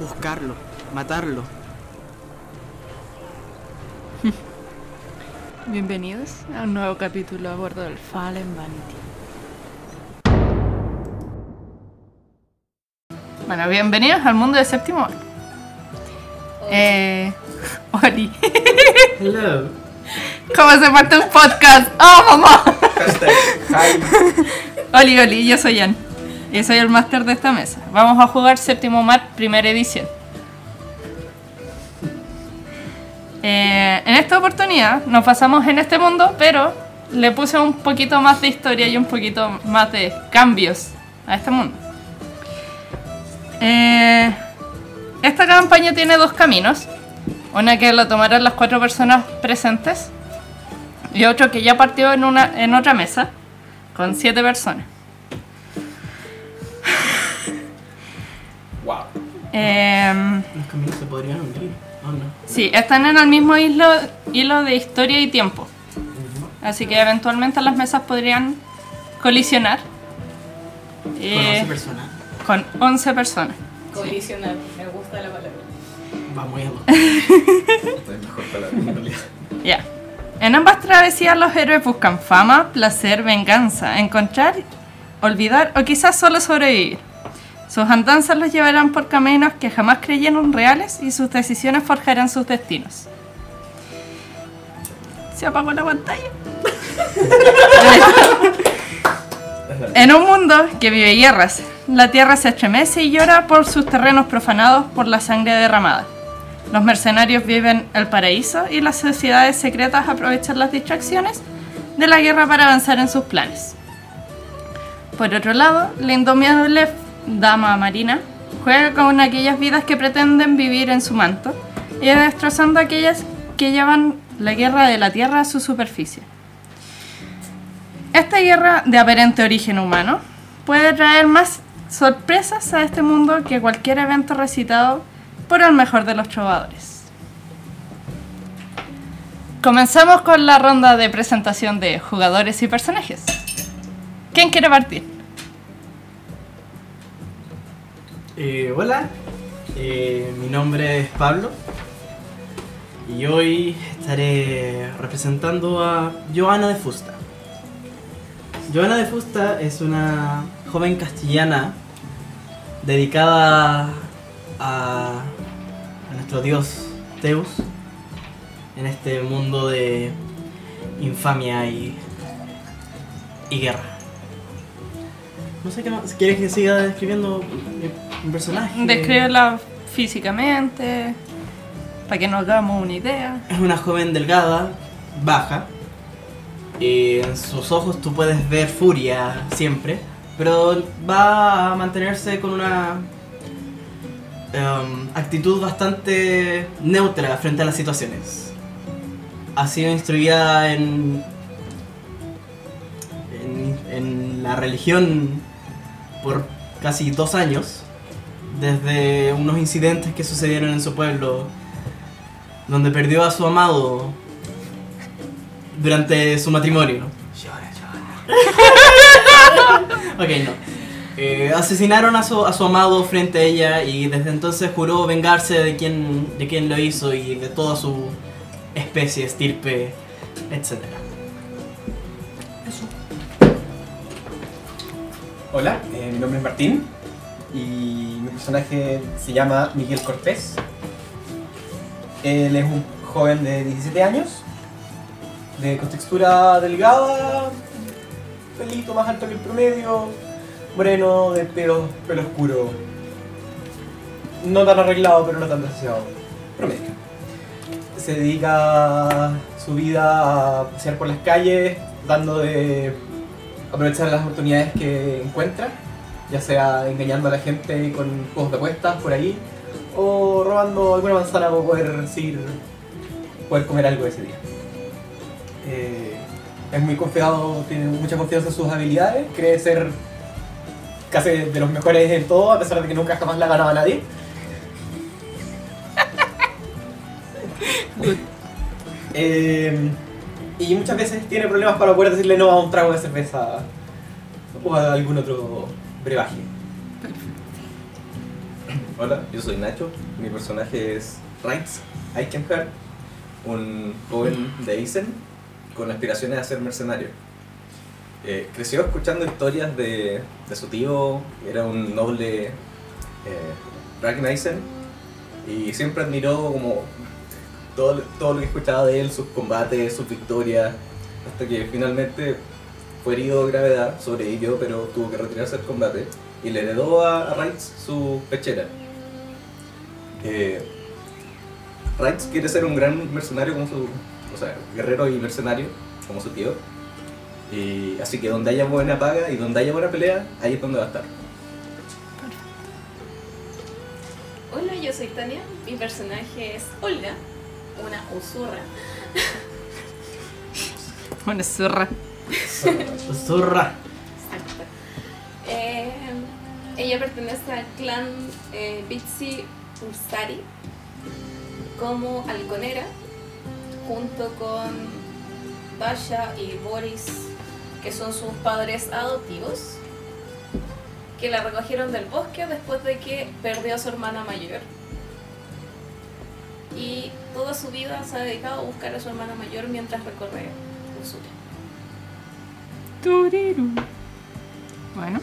buscarlo, matarlo. Bienvenidos a un nuevo capítulo a bordo del Fallen Vanity. Bueno, bienvenidos al mundo de séptimo. Eh, Oli, Hello. ¿cómo se parte un podcast? ¡Oh, mamá! Oli, Oli, yo soy Jan. Y soy el máster de esta mesa. Vamos a jugar séptimo mar, primera edición. Eh, en esta oportunidad nos pasamos en este mundo, pero le puse un poquito más de historia y un poquito más de cambios a este mundo. Eh, esta campaña tiene dos caminos. Una que lo tomarán las cuatro personas presentes y otro que ya partió en, una, en otra mesa con siete personas. Em, Los caminos se podrían unir. ¿o no? Sí, están en el mismo hilo, hilo de historia y tiempo. Así que eventualmente las mesas podrían colisionar. Con Eh, 11 personas. con 11 personas. Colisionar, me gusta la palabra. Vamos a Esta es mejor palabra en realidad. Ya. En ambas travesías los héroes buscan fama, placer, venganza, encontrar, olvidar o quizás solo sobrevivir. Sus andanzas los llevarán por caminos que jamás creyeron reales y sus decisiones forjarán sus destinos. Se apagó la pantalla. en un mundo que vive guerras, la tierra se estremece y llora por sus terrenos profanados por la sangre derramada. Los mercenarios viven el paraíso y las sociedades secretas aprovechan las distracciones de la guerra para avanzar en sus planes. Por otro lado, la indomable dama marina juega con aquellas vidas que pretenden vivir en su manto y destrozando aquellas que llevan la guerra de la tierra a su superficie. Esta guerra de aparente origen humano puede traer más sorpresas a este mundo que cualquier evento recitado por el mejor de los trovadores. Comenzamos con la ronda de presentación de jugadores y personajes. ¿Quién quiere partir? Eh, hola, eh, mi nombre es Pablo y hoy estaré representando a Joana de Fusta. Joana de Fusta es una joven castellana dedicada a, nuestro dios Zeus en este mundo de infamia y, y guerra. No sé qué más. ¿Quieres que siga describiendo mi personaje? Descríbela físicamente, para que nos hagamos una idea. Es una joven delgada, baja. Y en sus ojos tú puedes ver furia siempre. Pero va a mantenerse con una em, actitud bastante neutra frente a las situaciones. Ha sido instruida en, en, en la religión por casi dos años. Desde unos incidentes que sucedieron en su pueblo donde perdió a su amado durante su matrimonio. ok, no. Eh, asesinaron a su, a su amado frente a ella y desde entonces juró vengarse de quien, de quien lo hizo y de toda su especie, estirpe, etc. Hola, eh, mi nombre es Martín y personaje se llama Miguel Cortés. Él es un joven de 17 años, de contextura delgada, pelito más alto que el promedio, moreno, de pelo, pelo oscuro. No tan arreglado, pero no tan demasiado promedio. Se dedica su vida a pasear por las calles, dando de aprovechar las oportunidades que encuentra, ya sea engañando a la gente con juegos de apuestas por ahí, o robando alguna manzana para poder seguir, poder comer algo ese día. Eh, es muy confiado, tiene mucha confianza en sus habilidades, cree ser casi de los mejores en todo, a pesar de que nunca jamás la ha ganado a nadie. Eh, y muchas veces tiene problemas para poder decirle no a un trago de cerveza o a algún otro brebaje. Hola, yo soy Nacho. Mi personaje es Reitz Eichenhardt, un joven de Eisen con aspiraciones a ser mercenario. Eh, creció escuchando historias de, de su tío, era un noble eh, Ragnaisen, y siempre admiró como todo, todo lo que escuchaba de él, sus combates, sus victorias, hasta que finalmente fue herido de gravedad, sobrevivió, pero tuvo que retirarse del combate y le heredó a, a Reitz su pechera. Eh, Reitz quiere ser un gran mercenario como su, o sea, guerrero y mercenario como su tío. Y así que donde haya buena paga y donde haya buena pelea, ahí es donde va a estar. Hola, yo soy Tania. Mi personaje es Olga, una usurra. Una zurra. Zurra. Exacto. Eh, ella pertenece al clan eh, Bitsi Usari como halconera, junto con Dasha y Boris, que son sus padres adoptivos, que la recogieron del bosque después de que perdió a su hermana mayor. Y toda su vida se ha dedicado a buscar a su hermana mayor mientras recorre Usura. Turiru. Bueno.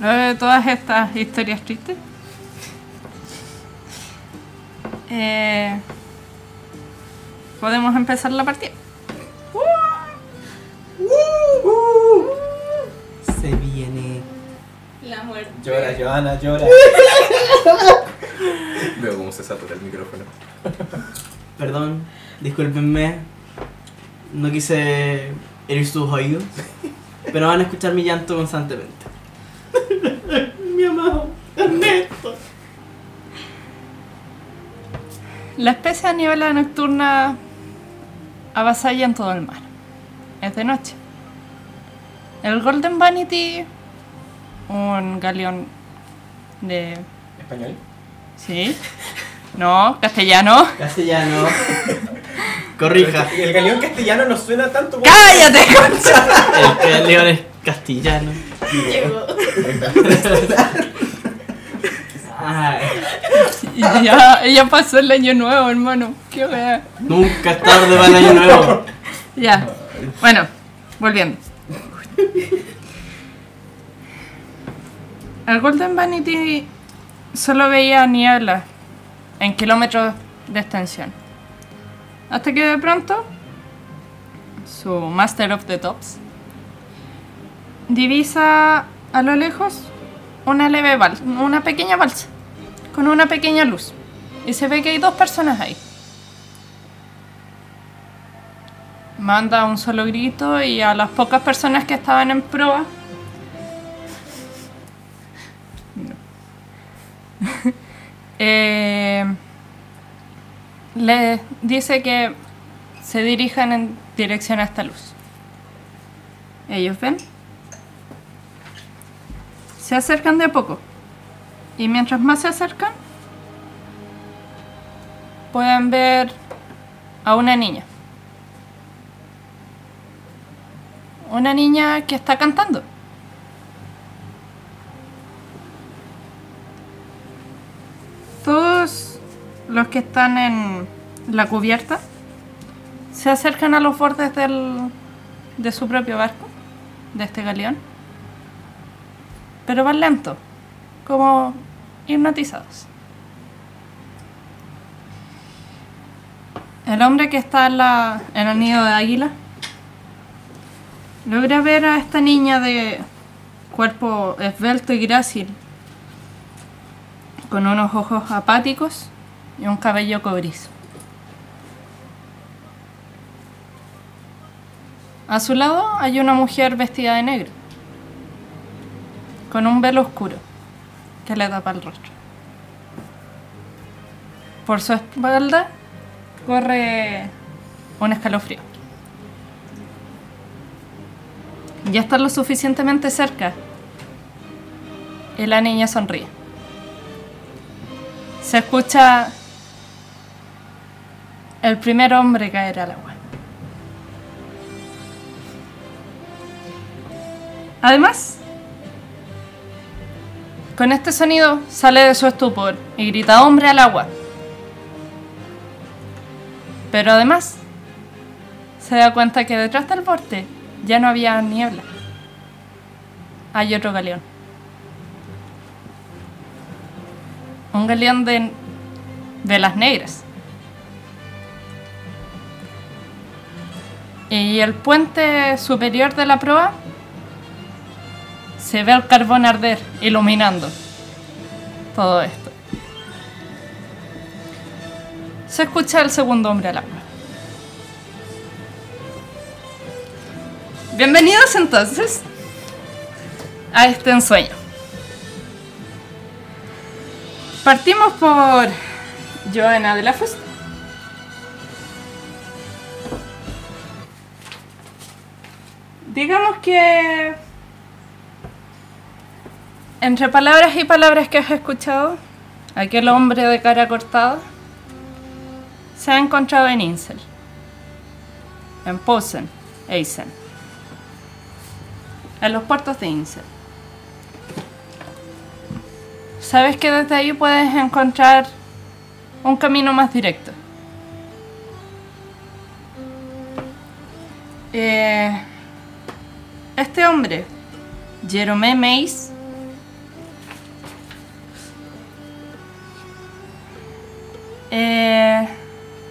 Luego de todas estas historias tristes. eh, Podemos empezar la partida. Se viene. La muerte. Llora, Joana, llora. Veo cómo se satura el micrófono. Perdón, discúlpenme. No quise herir sus oídos. Pero van a escuchar mi llanto constantemente. mi amado Ernesto. La especie de niebla nocturna avasalla en todo el mar. Es de noche. El Golden Vanity, un galeón de... Español. ¿Sí? No, castellano. Castellano. Corrija. El galeón castellano no suena tanto como. ¡Cállate, concha! El galeón es castellano. Llegó. Ay, Ya, ya pasó el año nuevo, hermano. Qué wea. nunca es tarde para el año nuevo. Ya. Bueno, volviendo. El Golden Vanity solo veía niebla en kilómetros de extensión. Hasta que de pronto, su Master of the Tops divisa a lo lejos una leve balsa, una pequeña balsa, con una pequeña luz. Y se ve que hay dos personas ahí. manda un solo grito y a las pocas personas que estaban en proa. Eh, le dice que se dirijan en dirección a esta luz. Ellos ven. Se acercan de a poco. Y mientras más se acercan, pueden ver a una niña. Una niña que está cantando. Todos los que están en la cubierta se acercan a los bordes del, de su propio barco, de este galeón, pero van lento, como hipnotizados. El hombre que está en, en el nido de águila logra ver a esta niña de cuerpo esbelto y grácil, con unos ojos apáticos y un cabello cobrizo. A su lado hay una mujer vestida de negro, con un velo oscuro que le tapa el rostro. por su espalda corre un escalofrío. Ya está lo suficientemente cerca. Y la niña sonríe. Se escucha el primer hombre caer al agua. Además, con este sonido sale de su estupor y grita hombre al agua. Pero además, se da cuenta que detrás del borde ya no había niebla. Hay otro galeón. Un galeón de, de las negras. Y el puente superior de la proa se ve el carbón arder, iluminando todo esto. Se escucha el segundo hombre al agua. Bienvenidos entonces a este ensueño. Partimos por Joana de la Fusta. Digamos que entre palabras y palabras que has escuchado, aquel hombre de cara cortada se ha encontrado en Insel, en Posen, Eisen, en los puertos de Insel. Sabes que desde ahí puedes encontrar un camino más directo. Eh, este hombre, Jerome Mace, eh,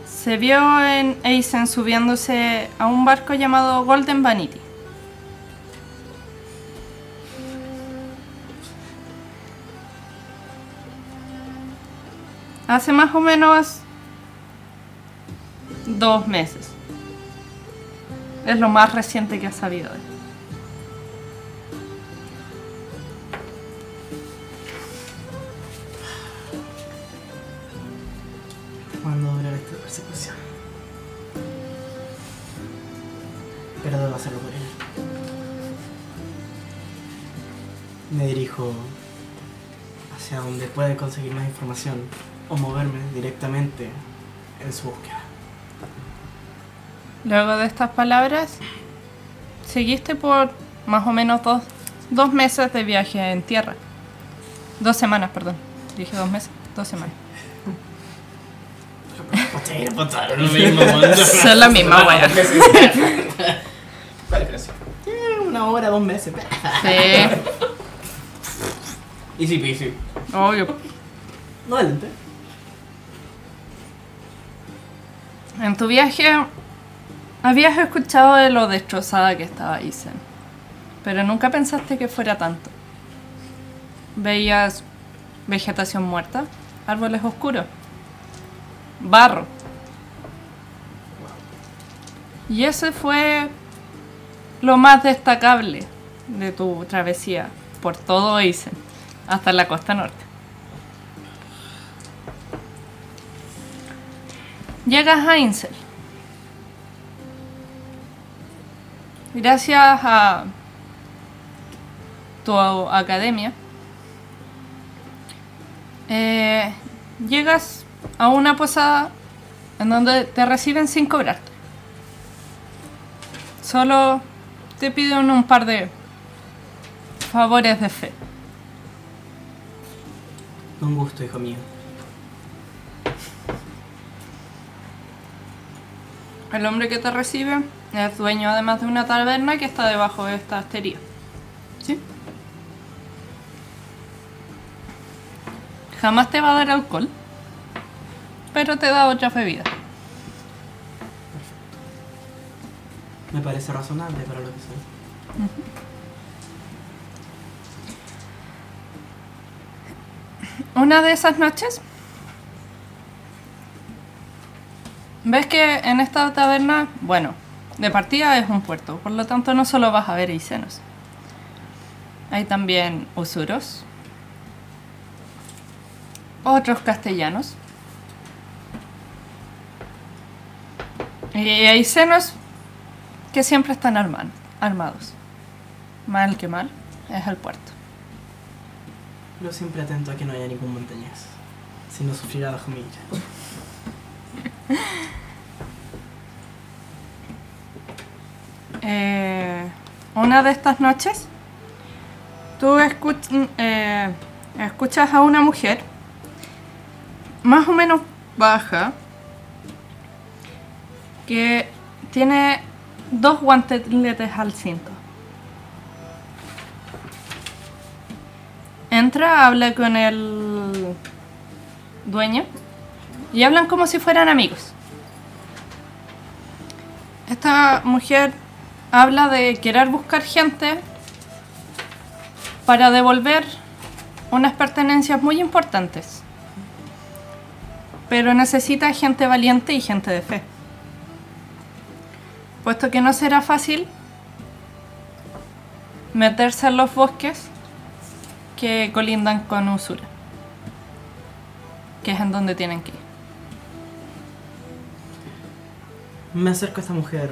se vio en Eisen subiéndose a un barco llamado Golden Vanity. Hace más o menos dos meses. Es lo más reciente que ha sabido de Pero debo hacerlo por él. Me dirijo hacia donde puede conseguir más información o moverme directamente en su búsqueda. Luego de estas palabras, seguiste por más o menos dos, dos meses de viaje en tierra. Dos semanas, perdón. Dije dos meses, dos semanas. Lo mismo, Son la misma wea. ¿Cuál diferencia? Una hora, dos meses. Sí, Easy peasy. obvio. No adelante. En tu viaje habías escuchado de lo destrozada que estaba Isen, pero nunca pensaste que fuera tanto. Veías vegetación muerta, árboles oscuros, barro. Y ese fue lo más destacable de tu travesía por todo Isen, hasta la costa norte. Llegas a Insel. Gracias a tu academia, eh, llegas a una posada en donde te reciben sin cobrarte. Solo te piden un par de favores de fe. Un gusto, hijo mío. El hombre que te recibe es dueño además de una taberna que está debajo de esta hostería. ¿Sí? Jamás te va a dar alcohol, pero te da otra bebida. Me parece razonable para lo que soy. Una de esas noches, ves que en esta taberna, bueno, de partida es un puerto, por lo tanto no solo vas a ver isenos. Hay también usuros, otros castellanos, Y hay que siempre están arman- armados. Mal que mal, es el puerto. Pero siempre atento a que no haya ningún montañés. Si no sufrirá bajo mi ira. Eh, una de estas noches, tú escuch- eh, escuchas a una mujer más o menos baja que tiene dos guanteletes al cinto. Entra, habla con el dueño y hablan como si fueran amigos. Esta mujer habla de querer buscar gente para devolver unas pertenencias muy importantes. Pero necesita gente valiente y gente de fe. Puesto que no será fácil meterse en los bosques que colindan con Usura. Que es en donde tienen que ir. Me acerco a esta mujer.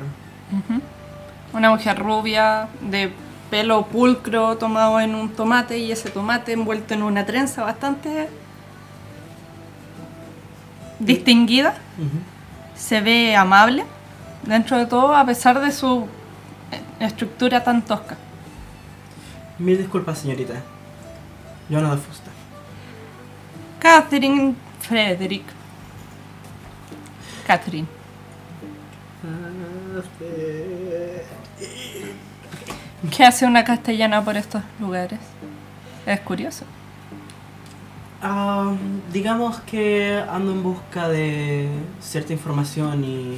Una mujer rubia, de pelo pulcro, tomado en un tomate y ese tomate envuelto en una trenza bastante distinguida. Se ve amable dentro de todo a pesar de su estructura tan tosca. Mil disculpas, señorita. Joana de Fusta. Catherine Frederick. Catherine. ¿Qué hace una castellana por estos lugares? Es curioso. Ah, digamos que ando en busca de cierta información y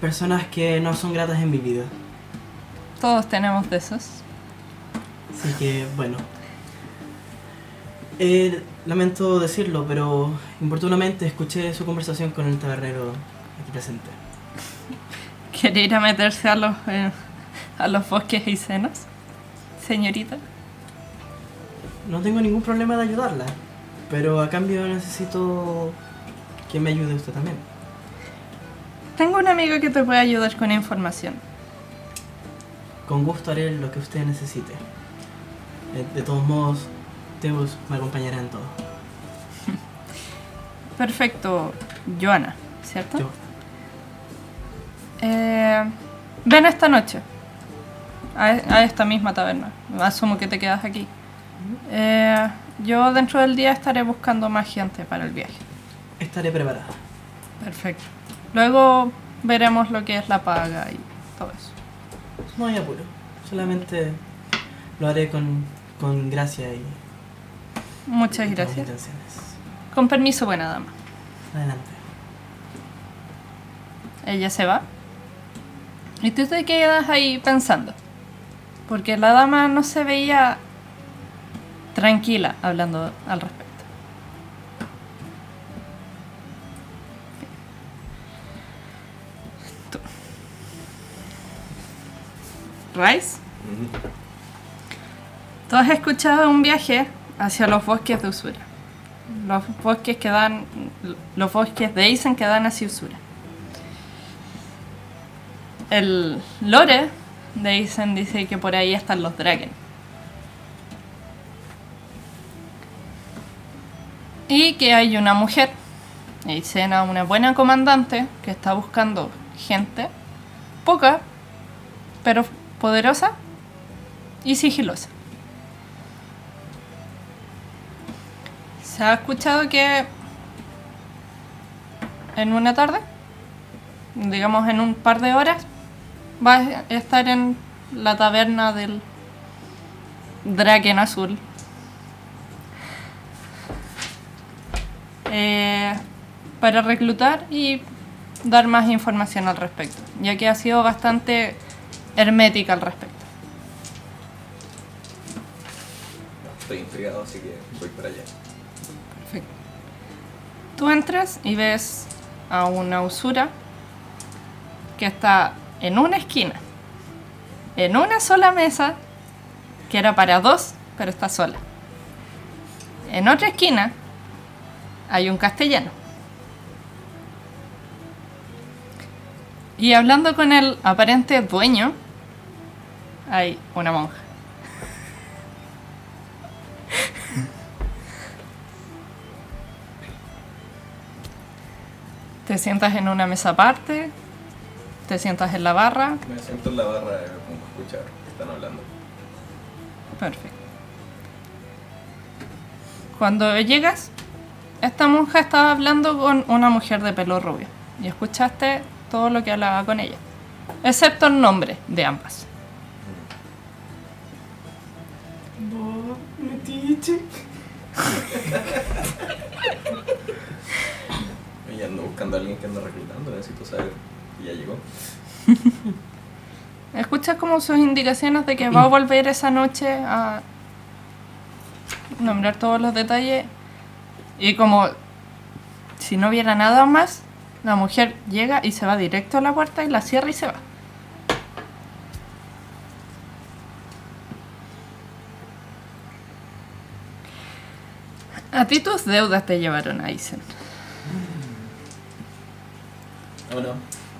personas que no son gratas en mi vida. Todos tenemos de esos. Así que, bueno. Eh, lamento decirlo, pero importunamente escuché su conversación con el tabernero aquí presente. ¿Quiere ir a meterse a los, eh, a los bosques y senos? Señorita. No tengo ningún problema de ayudarla, pero a cambio necesito que me ayude usted también. Tengo un amigo que te puede ayudar con información. Con gusto haré lo que usted necesite. De todos modos, Teus me acompañará en todo. Perfecto, Joana, ¿cierto? Yo- Eh, ven esta noche a, a esta misma taberna. Asumo que te quedas aquí. Eh, yo dentro del día estaré buscando más gente para el viaje. Estaré preparada. Perfecto. Luego veremos lo que es la paga y todo eso. No hay apuro. Solamente lo haré con, con gracia y Muchas y gracias. intenciones. Con permiso, buena dama. Adelante. Ella se va. Y tú te quedas ahí pensando. Porque la dama no se veía tranquila hablando al respecto. Rice, tú has escuchado un viaje hacia los bosques de Usura. Los bosques que dan. Los bosques de Eisen que dan hacia Usura. El lore de Eisen dice que por ahí están los Draken. Y que hay una mujer, Eisena, una buena comandante, que está buscando gente, poca, pero poderosa y sigilosa. Se ha escuchado que en una tarde, digamos en un par de horas, va a estar en la taberna del Draken Azul. Eh, para reclutar y dar más información al respecto, ya que ha sido bastante hermética al respecto. Estoy intrigado, así que voy para allá. Perfecto. Tú entras y ves a una usura que está en una esquina, en una sola mesa, que era para dos, pero está sola. En otra esquina hay un castellano. Y hablando con el aparente dueño, hay una monja. Te sientas en una mesa aparte, te sientas en la barra, Me siento en la barra pongo a escuchar que están hablando. Perfecto. Cuando llegas, esta monja estaba hablando con una mujer de pelo rubio y escuchaste todo lo que hablaba con ella, excepto el nombre de ambas. Y ando buscando a alguien que anda reclutando, necesito saber. Y ya llegó. Escuchas como sus indicaciones de que va a volver esa noche a nombrar todos los detalles y como si no hubiera nada más, la mujer llega y se va directo a la puerta y la cierra y se va. A ti tus deudas te llevaron a Isen. ¿O no?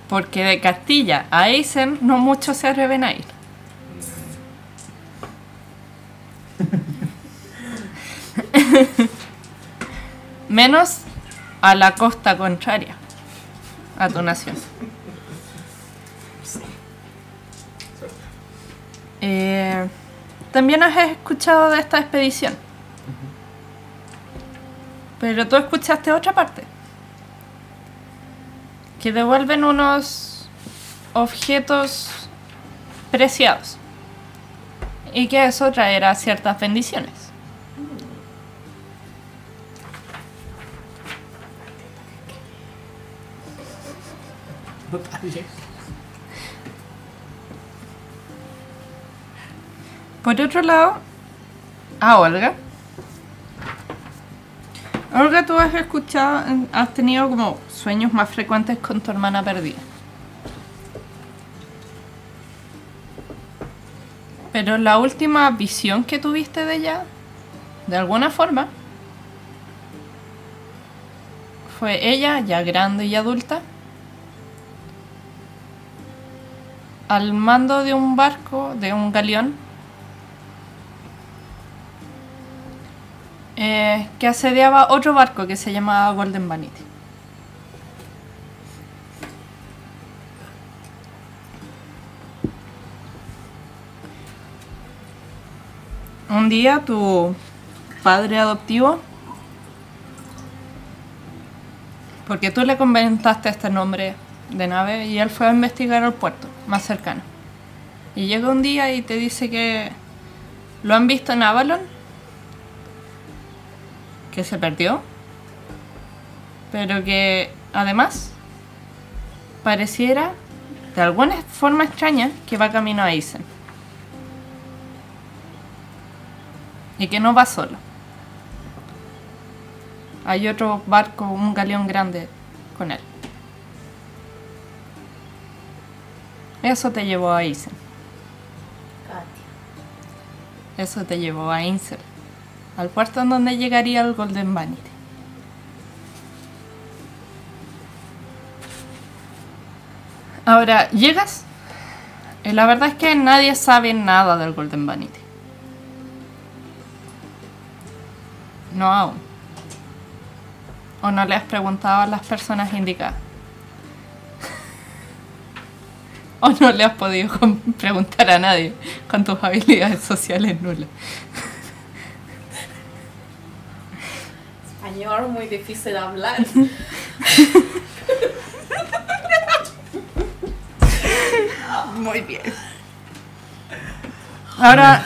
Porque de Castilla a Eisen no muchos se atreven a ir. Menos a la costa contraria, a tu nación. Eh, También has escuchado de esta expedición. Pero tú escuchaste otra parte que devuelven unos objetos preciados y que eso traerá ciertas bendiciones. Por otro lado, a Olga. Olga, tú has escuchado, has tenido como sueños más frecuentes con tu hermana perdida. Pero la última visión que tuviste de ella, de alguna forma, fue ella, ya grande y adulta, al mando de un barco, de un galeón, eh, que asediaba otro barco que se llamaba Golden Vanity. Un día tu padre adoptivo, porque tú le comentaste este nombre de nave y él fue a investigar al puerto más cercano. Y llega un día y te dice que lo han visto en Avalon, que se perdió, pero que además pareciera de alguna forma extraña que va camino a Isen. Y que no va solo. Hay otro barco, un galeón grande con él. Eso te llevó a Isen. Eso te llevó a Insel. Al puerto en donde llegaría el Golden Vanity. Ahora, llegas. Y la verdad es que nadie sabe nada del Golden Vanity. No aún. O no le has preguntado a las personas indicadas. o no le has podido preguntar a nadie con tus habilidades sociales nulas. Español muy difícil de hablar. Muy bien. Ahora,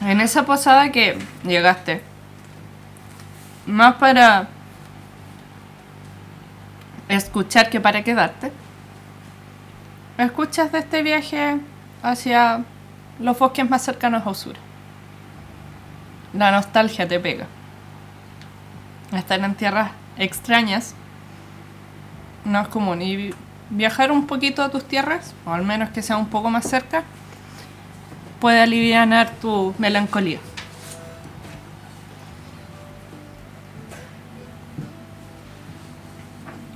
en esa posada que llegaste, más para escuchar que para quedarte, escuchas de este viaje hacia los bosques más cercanos a Usura. La nostalgia te pega. Estar en tierras extrañas no es común. Y vi- viajar un poquito a tus tierras, o al menos que sea un poco más cerca, puede aliviar tu melancolía.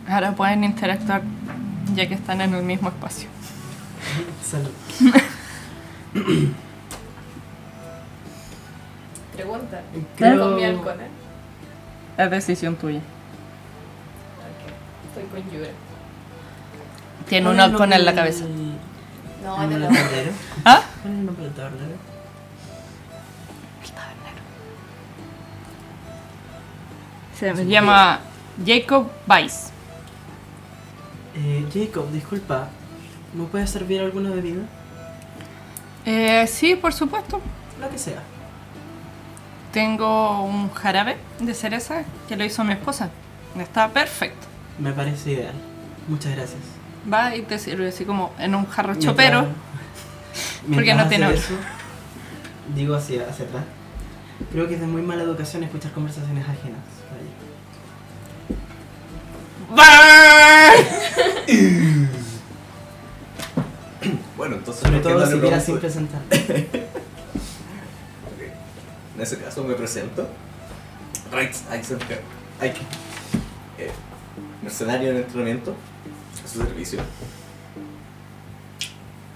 Ahora pueden interactuar ya que están en el mismo espacio. Salud. Pregunta. Creo- Con mi halcón, ¿eh? Es decisión tuya. Ok. Estoy con Yura. Tiene ¿Cuál un el halcón en la cabeza. No, la tablero? ¿Ah? ¿Cuál es el nombre del tablero? Se llama Jacob Weiss. Eh, Jacob, disculpa. ¿Me puedes servir alguna bebida? Eh, sí, por supuesto. Lo que sea. Tengo un jarabe de cereza que lo hizo mi esposa. Está perfecto. Me parece ideal. Muchas gracias. Va y te sirve así como en un jarro Mientras- chopero. mientras Porque no tiene eso, Digo hacia, hacia atrás. Creo que es de muy mala educación escuchar conversaciones ajenas. Bueno, entonces Sobre ¿por qué todo si viera sin presentar. En ese caso me presento. Reitz Eisenberg. Ike. Eh, mercenario en entrenamiento. A su servicio.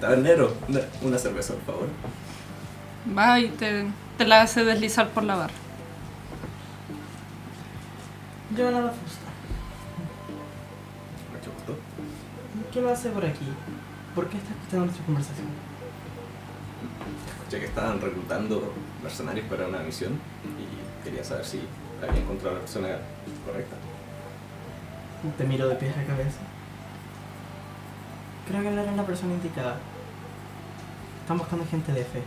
Tabernero, una, una cerveza, por favor. Va y te, te la hace deslizar por la barra. Yo la fusta. Mucho gusto. ¿Qué lo hace por aquí? ¿Por qué está escuchando nuestra conversación? Escuché que estaban reclutando mercenarios para una misión y quería saber si había encontrado a la persona correcta. Te miro de pies a cabeza. Creo que no era la persona indicada. Están buscando gente de fe.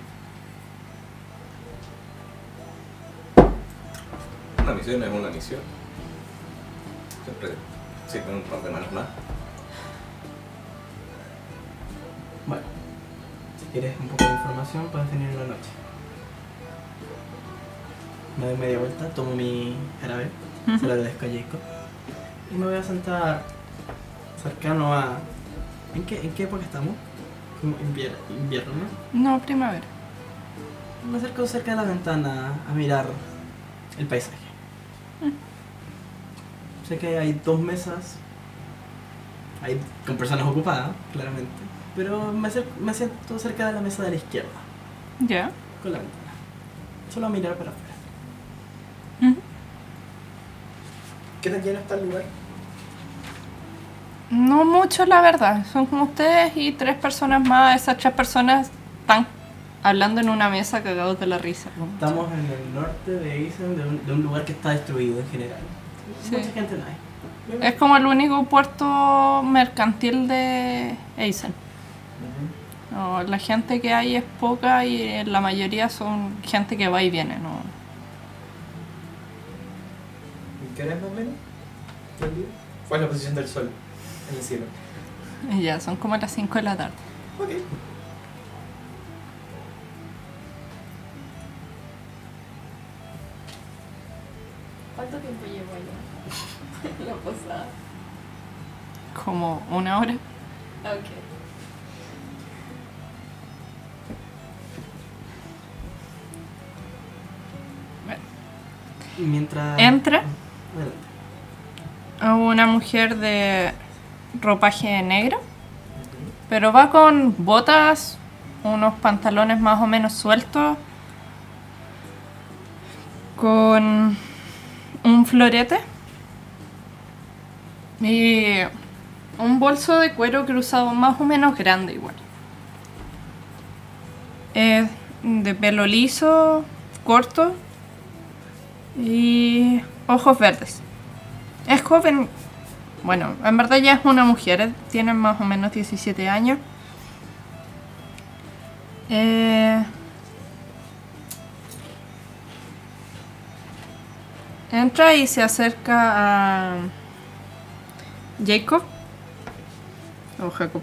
Una misión es una misión. Siempre sirven un par de manos más. Bueno, si quieres un poco de información, puedes venir en la noche. Me doy media vuelta, tomo mi jarabe, se lo agradezco a Jacob. Y me voy a sentar cercano a. ¿En qué, en qué época estamos? Como invier- invierno, ¿no? No, primavera. Me acerco cerca de la ventana a mirar el paisaje. Sé que hay dos mesas. Hay con personas ocupadas, claramente. Pero me, acer- me siento cerca de la mesa de la izquierda, Ya. con la ventana. Solo a mirar para afuera. ¿Qué tan lleno está el lugar? No mucho, la verdad. Son como ustedes y tres personas más. Esas tres personas están hablando en una mesa cagados de la risa. Estamos en el norte de Isen, de un, de un lugar que está destruido en general. Sí. Mucha gente no hay. Es como el único puerto mercantil de Eisen. No, la gente que hay es poca y la mayoría son gente que va y viene. ¿no? Qué hora es más o menos? ¿Cuál es la posición del sol en el cielo? Ya, son como las 5 de la tarde. Ok. ¿Cuánto tiempo llevo allá? La posada. Como una hora. Ok. Y mientras. Entra. Una mujer de ropaje negro, pero va con botas, unos pantalones más o menos sueltos, con un florete y un bolso de cuero cruzado más o menos grande igual. Es de pelo liso, corto y ojos verdes. Es joven. Bueno, en verdad ya es una mujer, eh, tiene más o menos 17 años. Eh, entra y se acerca a Jacob. O Jacob.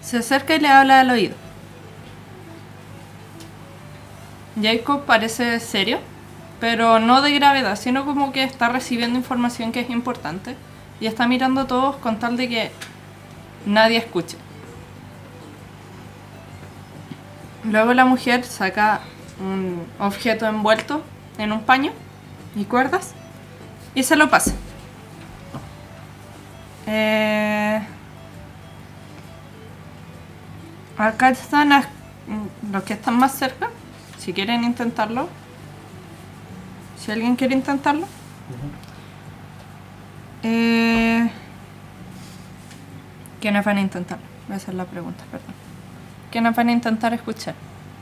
Se acerca y le habla al oído. Jacob parece serio pero no de gravedad, sino como que está recibiendo información que es importante y está mirando a todos con tal de que nadie escuche. Luego la mujer saca un objeto envuelto en un paño y cuerdas y se lo pasa. Eh, acá están los que están más cerca. Si quieren intentarlo. Si alguien quiere intentarlo. Eh, ¿Quiénes van a intentarlo? Esa es la pregunta, perdón. ¿Quiénes van a intentar escuchar?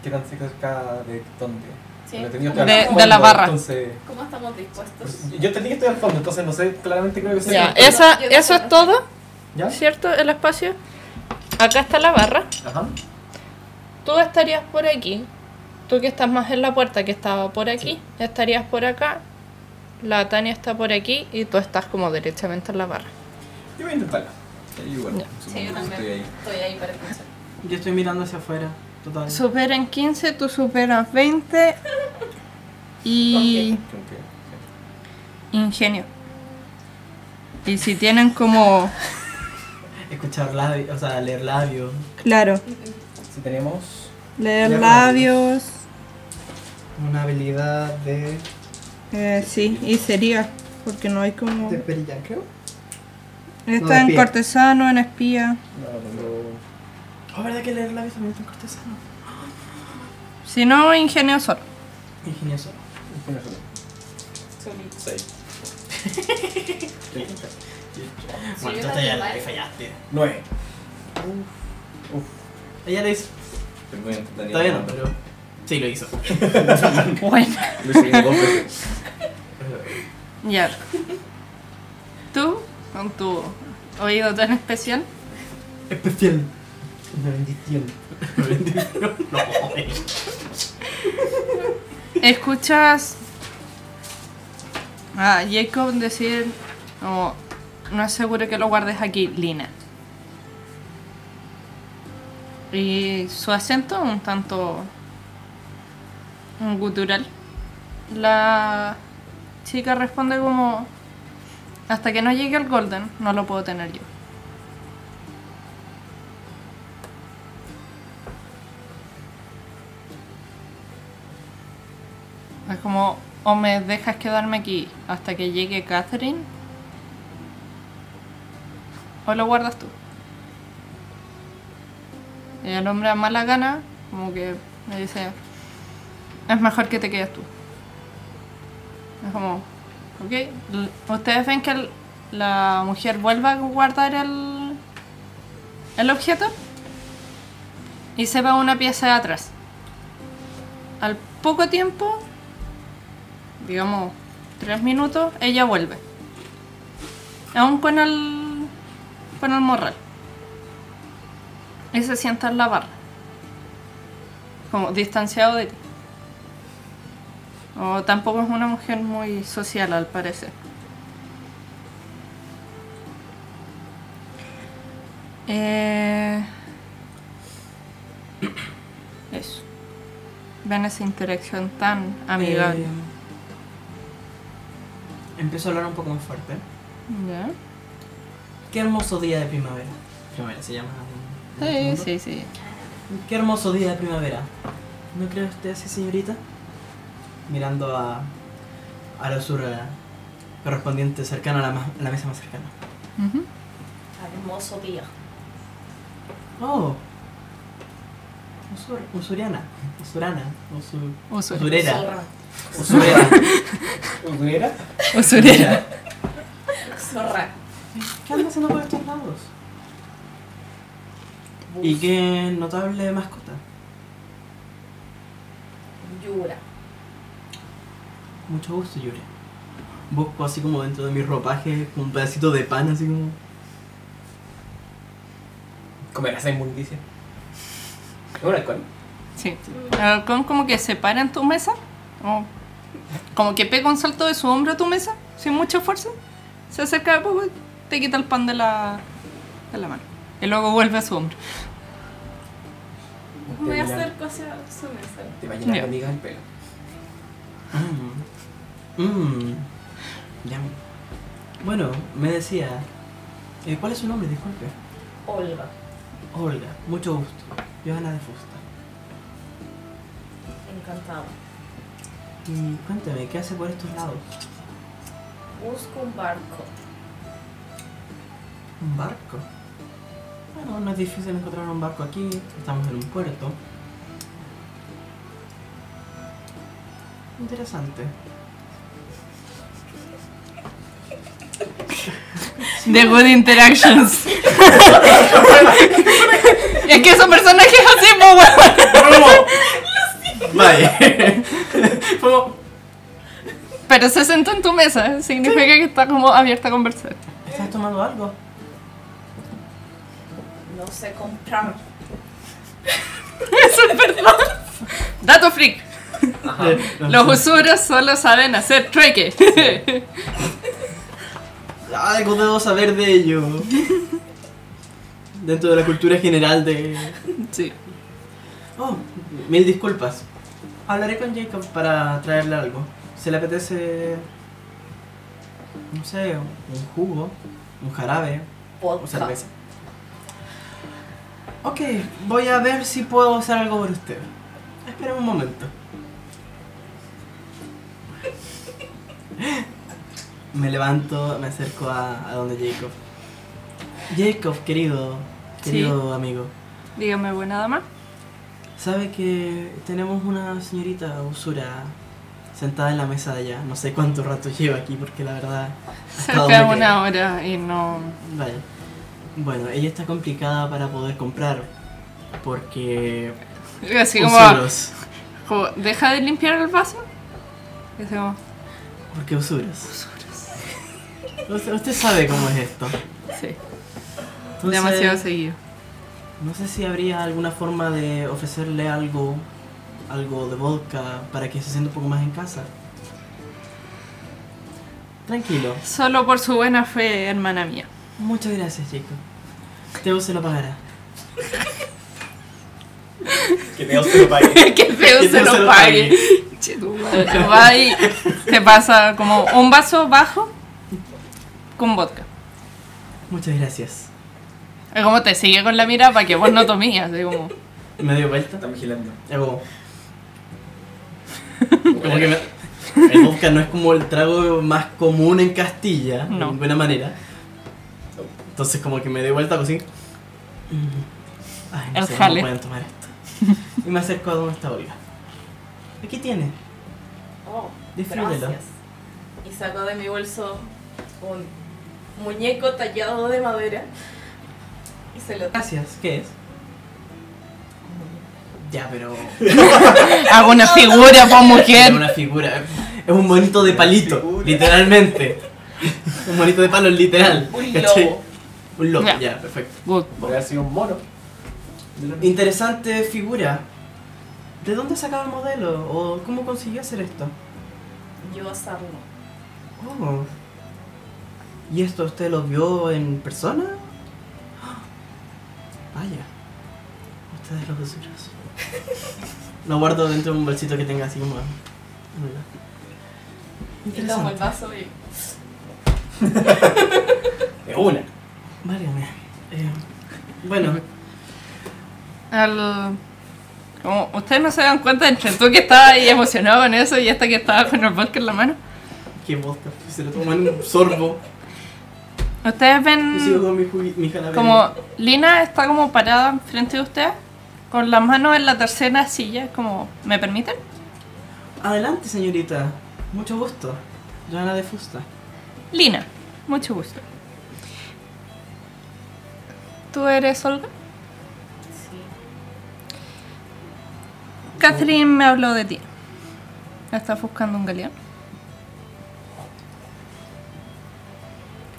¿Qué tan cerca de dónde? Sí. Porque tenía ¿Cómo que estar De- la barra. Entonces, ¿Cómo estamos dispuestos? pues, yo tenía que estoy al fondo, entonces no sé, claramente creo que sé. Ya, esa, eso es todo, ¿Ya? ¿cierto? El espacio. Acá está la barra. Ajá. Tú estarías por aquí. Tú que estás más en la puerta, que estaba por aquí, estarías por acá. La Tania está por aquí y tú estás como derechamente en la barra. Yo voy a intentarlo. Sí, igual, yo también. estoy ahí. Estoy ahí para escuchar. Yo estoy mirando hacia afuera, total. Superan 15, tú superas 20. Y ingenio. Y si tienen como... Escuchar labios, o sea, leer labios. Claro, Si tenemos. leer Leer labios. Una habilidad de. Eh, sí, y sería, porque no hay como... de perilla, creo. Está no, en espía. cortesano, en espía. No, tengo. Oh, ¿verdad que leer labios también está en cortesano? Si no, ingenio solo. Ingenioso. Ingenio solo. Solito. Seis. Bueno, tú ya le fallaste. Nueve. Ella le hizo. Primero intentaría Todavía no, pero. Sí, lo hizo. Bueno, Lo hice dos veces. ya. Tú, con tu oído tan especial, Especial. Una bendición. Una bendición. No, escuchas a Jacob decir, como, no es seguro que lo guardes aquí, Lina. Y su acento un tanto gutural. La chica responde como, hasta que no llegue el Golden, no lo puedo tener yo. Es como, o me dejas quedarme aquí hasta que llegue Catherine, o lo guardas tú. Y el hombre a mala gana, como que me dice, es mejor que te quedes tú. Es como, ok, ustedes ven que la mujer vuelve a guardar el, el objeto y se va una pieza de atrás. Al poco tiempo, digamos tres minutos, ella vuelve. Aún con el, con el morral. Y se sienta en la barra. Como distanciado de ti. O tampoco es una mujer muy social al parecer. Eh... Eso. Ven esa interacción tan amigable. Eh, empiezo a hablar un poco más fuerte. ¿Ya? Qué hermoso día de primavera. Primavera se llama. este Sí, mundo. sí, sí. Qué hermoso día de primavera. ¿No cree usted así, señorita? Mirando a, a la usura correspondiente cercana a la, ma- a la mesa más cercana. Ujú. Hermoso día. Oh. Usur, usuriana. Usurana. Usu, Usur- usurera. Usurera. ¿Usurera? Usurera. Zorra. ¿Qué anda haciendo por estos lados? Y qué notable mascota. Yura. Mucho gusto, Yuri. Busco así como dentro de mi ropaje un pedacito de pan, así como. Comerás esa inmundicia. ¿Es un alcohol? Sí. El halcón como que se para en tu mesa. Como, como que pega un salto de su hombro a tu mesa, sin mucho esfuerzo. Se acerca de poco y te quita el pan de la, de la mano. Y luego vuelve a su hombro. Voy a Te va hacer cosas a su mesa. Te va a llenar de migas el pelo. Mmm. Mmm. Yummy. Bueno, me decía. eh, ¿Cuál es su nombre? Disculpe. Olga. Olga, mucho gusto. Johanna de Fusta. Encantado. Y cuéntame, ¿qué hace por estos lados? Busco un barco. Un barco. Bueno, no es difícil encontrar un barco aquí. Estamos en un puerto. Interesante. The Good Interactions. es que esos personajes así, pues, weón. Vaya. Fue como, Pero se sentó en tu mesa, significa que está como abierta a conversar. ¿Estás tomando algo? No sé comprar. Eso es verdad. Dato freak. Los usuros solo saben hacer trueque. Algo debo saber de ello. Dentro de la cultura general de... sí. Oh, mil disculpas. Hablaré con Jacob para traerle algo. ¿Se le apetece... No sé, un jugo, un jarabe o cerveza? Ok, voy a ver si puedo hacer algo por usted. Espera un momento. Me levanto, me acerco a, a donde Jacob. Jacob, querido, querido amigo. Dígame, buena dama. Sabe que tenemos una señorita usura sentada en la mesa de allá. No sé cuánto rato lleva aquí porque la verdad... Cerca de una hora y no. Vaya. Bueno, ella está complicada para poder comprar porque... Así como, usuros. como, ¿Deja de limpiar el vaso? Así como, Porque usuros. Usted, usted sabe cómo es esto. sí, Entonces, demasiado seguido. No sé si habría alguna forma de ofrecerle algo, algo de vodka para que se sienta un poco más en casa. Tranquilo. Solo por su buena fe, hermana mía. Muchas gracias, Jacob. Teo se lo pagará. Que Dios te lo pague. que feo Que se lo pague. Che, madre. Va y te pasa como un vaso bajo con vodka. Muchas gracias. Es como te sigue con la mira para que vos no tomías. Así como, Me dio vuelta. Está vigilando. Hago. Como que me- El vodka no es como el trago más común en Castilla, No. de buena manera. Entonces como que me di vuelta así. Ay, no El sé jale. cómo pueden tomar esto. Y me acerco a donde está Olga. Aquí tiene. Oh, Disfrútelo. gracias. Y saco de mi bolso un muñeco tallado de madera. Y se lo Gracias. ¿Qué es? Ya, pero... hago una figura para mujer. una figura. Es un monito de palito, literalmente. Un monito de palo literal. Un lobo. Un lobo, Ya. ya, perfecto. Podría haber sido un mono. Interesante figura. ¿De dónde sacaba el modelo? ¿O cómo consiguió hacer esto? Yo hacerlo. Oh. ¿Y esto usted lo vio en persona? Vaya. Ustedes los usuros. Lo guardo dentro de un bolsito que tenga así como... Y tomo el vaso y. De una. Válgame. Eh, bueno, Al- Como ustedes no se dan cuenta entre tú que estabas ahí emocionado con eso y esta que estaba con el vodka en la mano. qué vodka. Se lo toman un sorbo. Ustedes sigo ven con mi, mi como Lina está como parada frente de ustedes con las manos en la tercera silla, como ¿me permiten? Adelante, señorita. Mucho gusto. Joana de Fusta. Lina, mucho gusto. ¿Tú eres Olga? Sí. Catherine me habló de ti. ¿Estás buscando un galeón?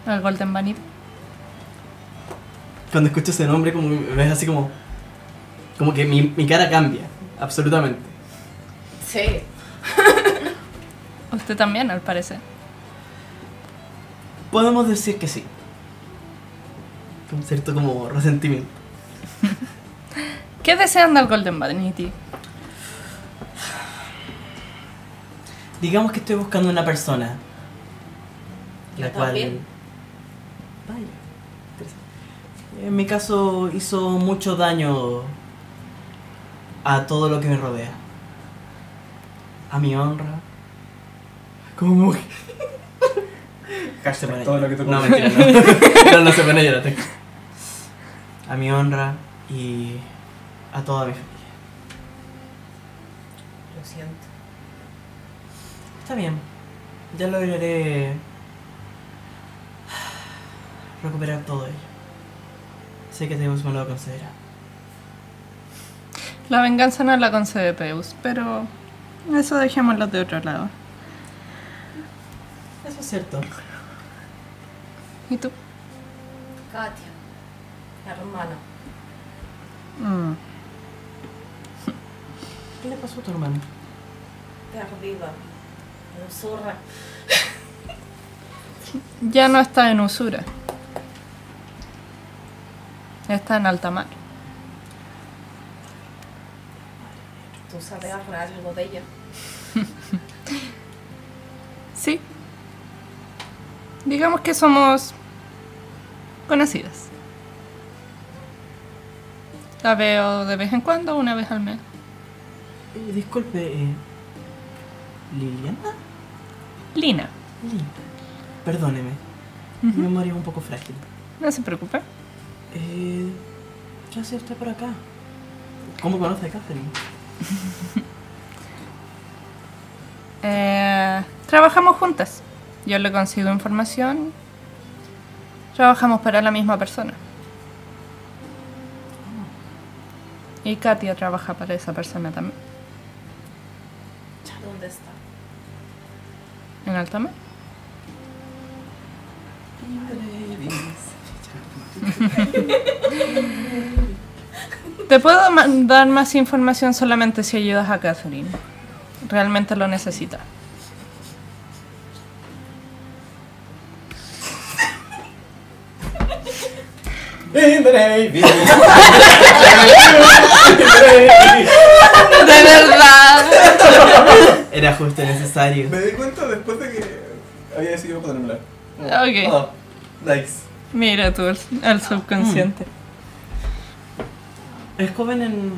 ¿El Golden Vanity? Cuando escucho ese nombre, como me ves así como. Como que mi, mi cara cambia. Absolutamente. Sí. Usted también, al parecer. Podemos decir que sí. Con cierto como resentimiento. ¿Qué desean del Golden Vanity? Digamos que estoy buscando una persona. La Yo cual. también. Vaya. En mi caso hizo mucho daño a todo lo que me rodea. A mi honra. Como mujer. Hashtag todo lo que tú No, mentira, no. no, no se pone llorar. A mi honra y a toda mi familia. Lo siento. Está bien. Ya lograré recuperar todo ello. Sé que Zeus me lo concederá. La venganza no la concede Peus, pero eso dejémoslo de otro lado. Eso es cierto. ¿Y tú? Katia, hermana. Mm. ¿Qué le pasó a tu hermano? Perdida. En zurra. Ya no está en usura. Está en alta mar. ¿Tú sabes algo de ella? Sí. Digamos que somos conocidas. La veo de vez en cuando, una vez al mes. Eh, disculpe, eh, ¿Liliana? Lina, Lina. Perdóneme. Mi memoria es un poco frágil. no se preocupe. Eh, ¿Qué hace usted por acá? ¿Cómo conoce a Catherine? Eh, trabajamos juntas. Yo le consigo información. Trabajamos para la misma persona. Y Katia trabaja para esa persona también. ¿Dónde está? ¿En alta mar? Te puedo dar más información solamente si ayudas a Catherine. Realmente lo necesita. In the Navy. ¡De verdad! Era justo necesario. Me di cuenta después de que había decidido ponerla. Ok. Oh, nice. Mira tú, el subconsciente. El joven en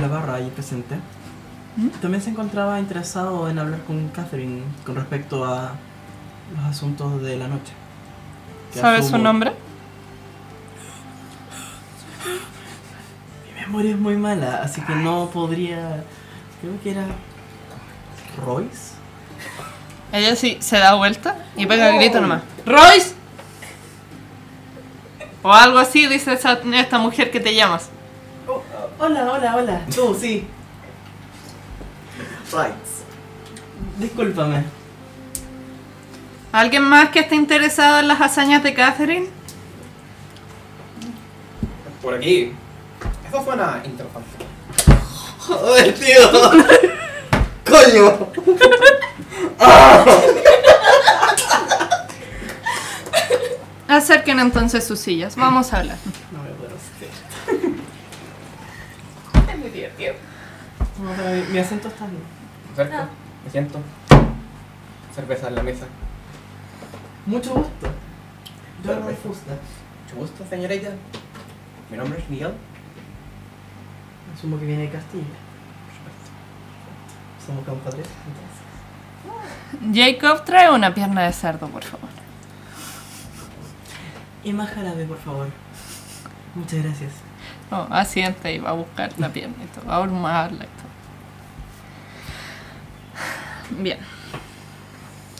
la barra ahí presente también se encontraba interesado en hablar con Catherine con respecto a los asuntos de la noche. ¿Sabes su nombre? Mi memoria es muy mala, así que no podría. Creo que era. Royce. Ella sí se da vuelta y pega el grito nomás. ¡Royce! O algo así dice esa- esta mujer que te llamas. Oh, hola, hola, hola. Tú, sí. Right. Discúlpame. ¿Alguien más que esté interesado en las hazañas de Catherine? Por aquí. Eso suena interesante. Joder, tío. Coño. Acerquen entonces sus sillas, vamos a hablar. No me puedo hacer. Es muy divertido. No, pero mi, acento está bien. Me acerco, me siento. Cerveza en la mesa. Mucho gusto. Yo no Perfecto. Fusta. Mucho gusto, señorita. Mi nombre es Miguel. Asumo que viene de Castilla. Somos compatriotas entonces. Jacob, trae una pierna de cerdo, por favor. Y más jarabe, por favor. Muchas gracias. Oh, asiente y va a buscar la pierna y todo, va a ahumarla y todo. Bien.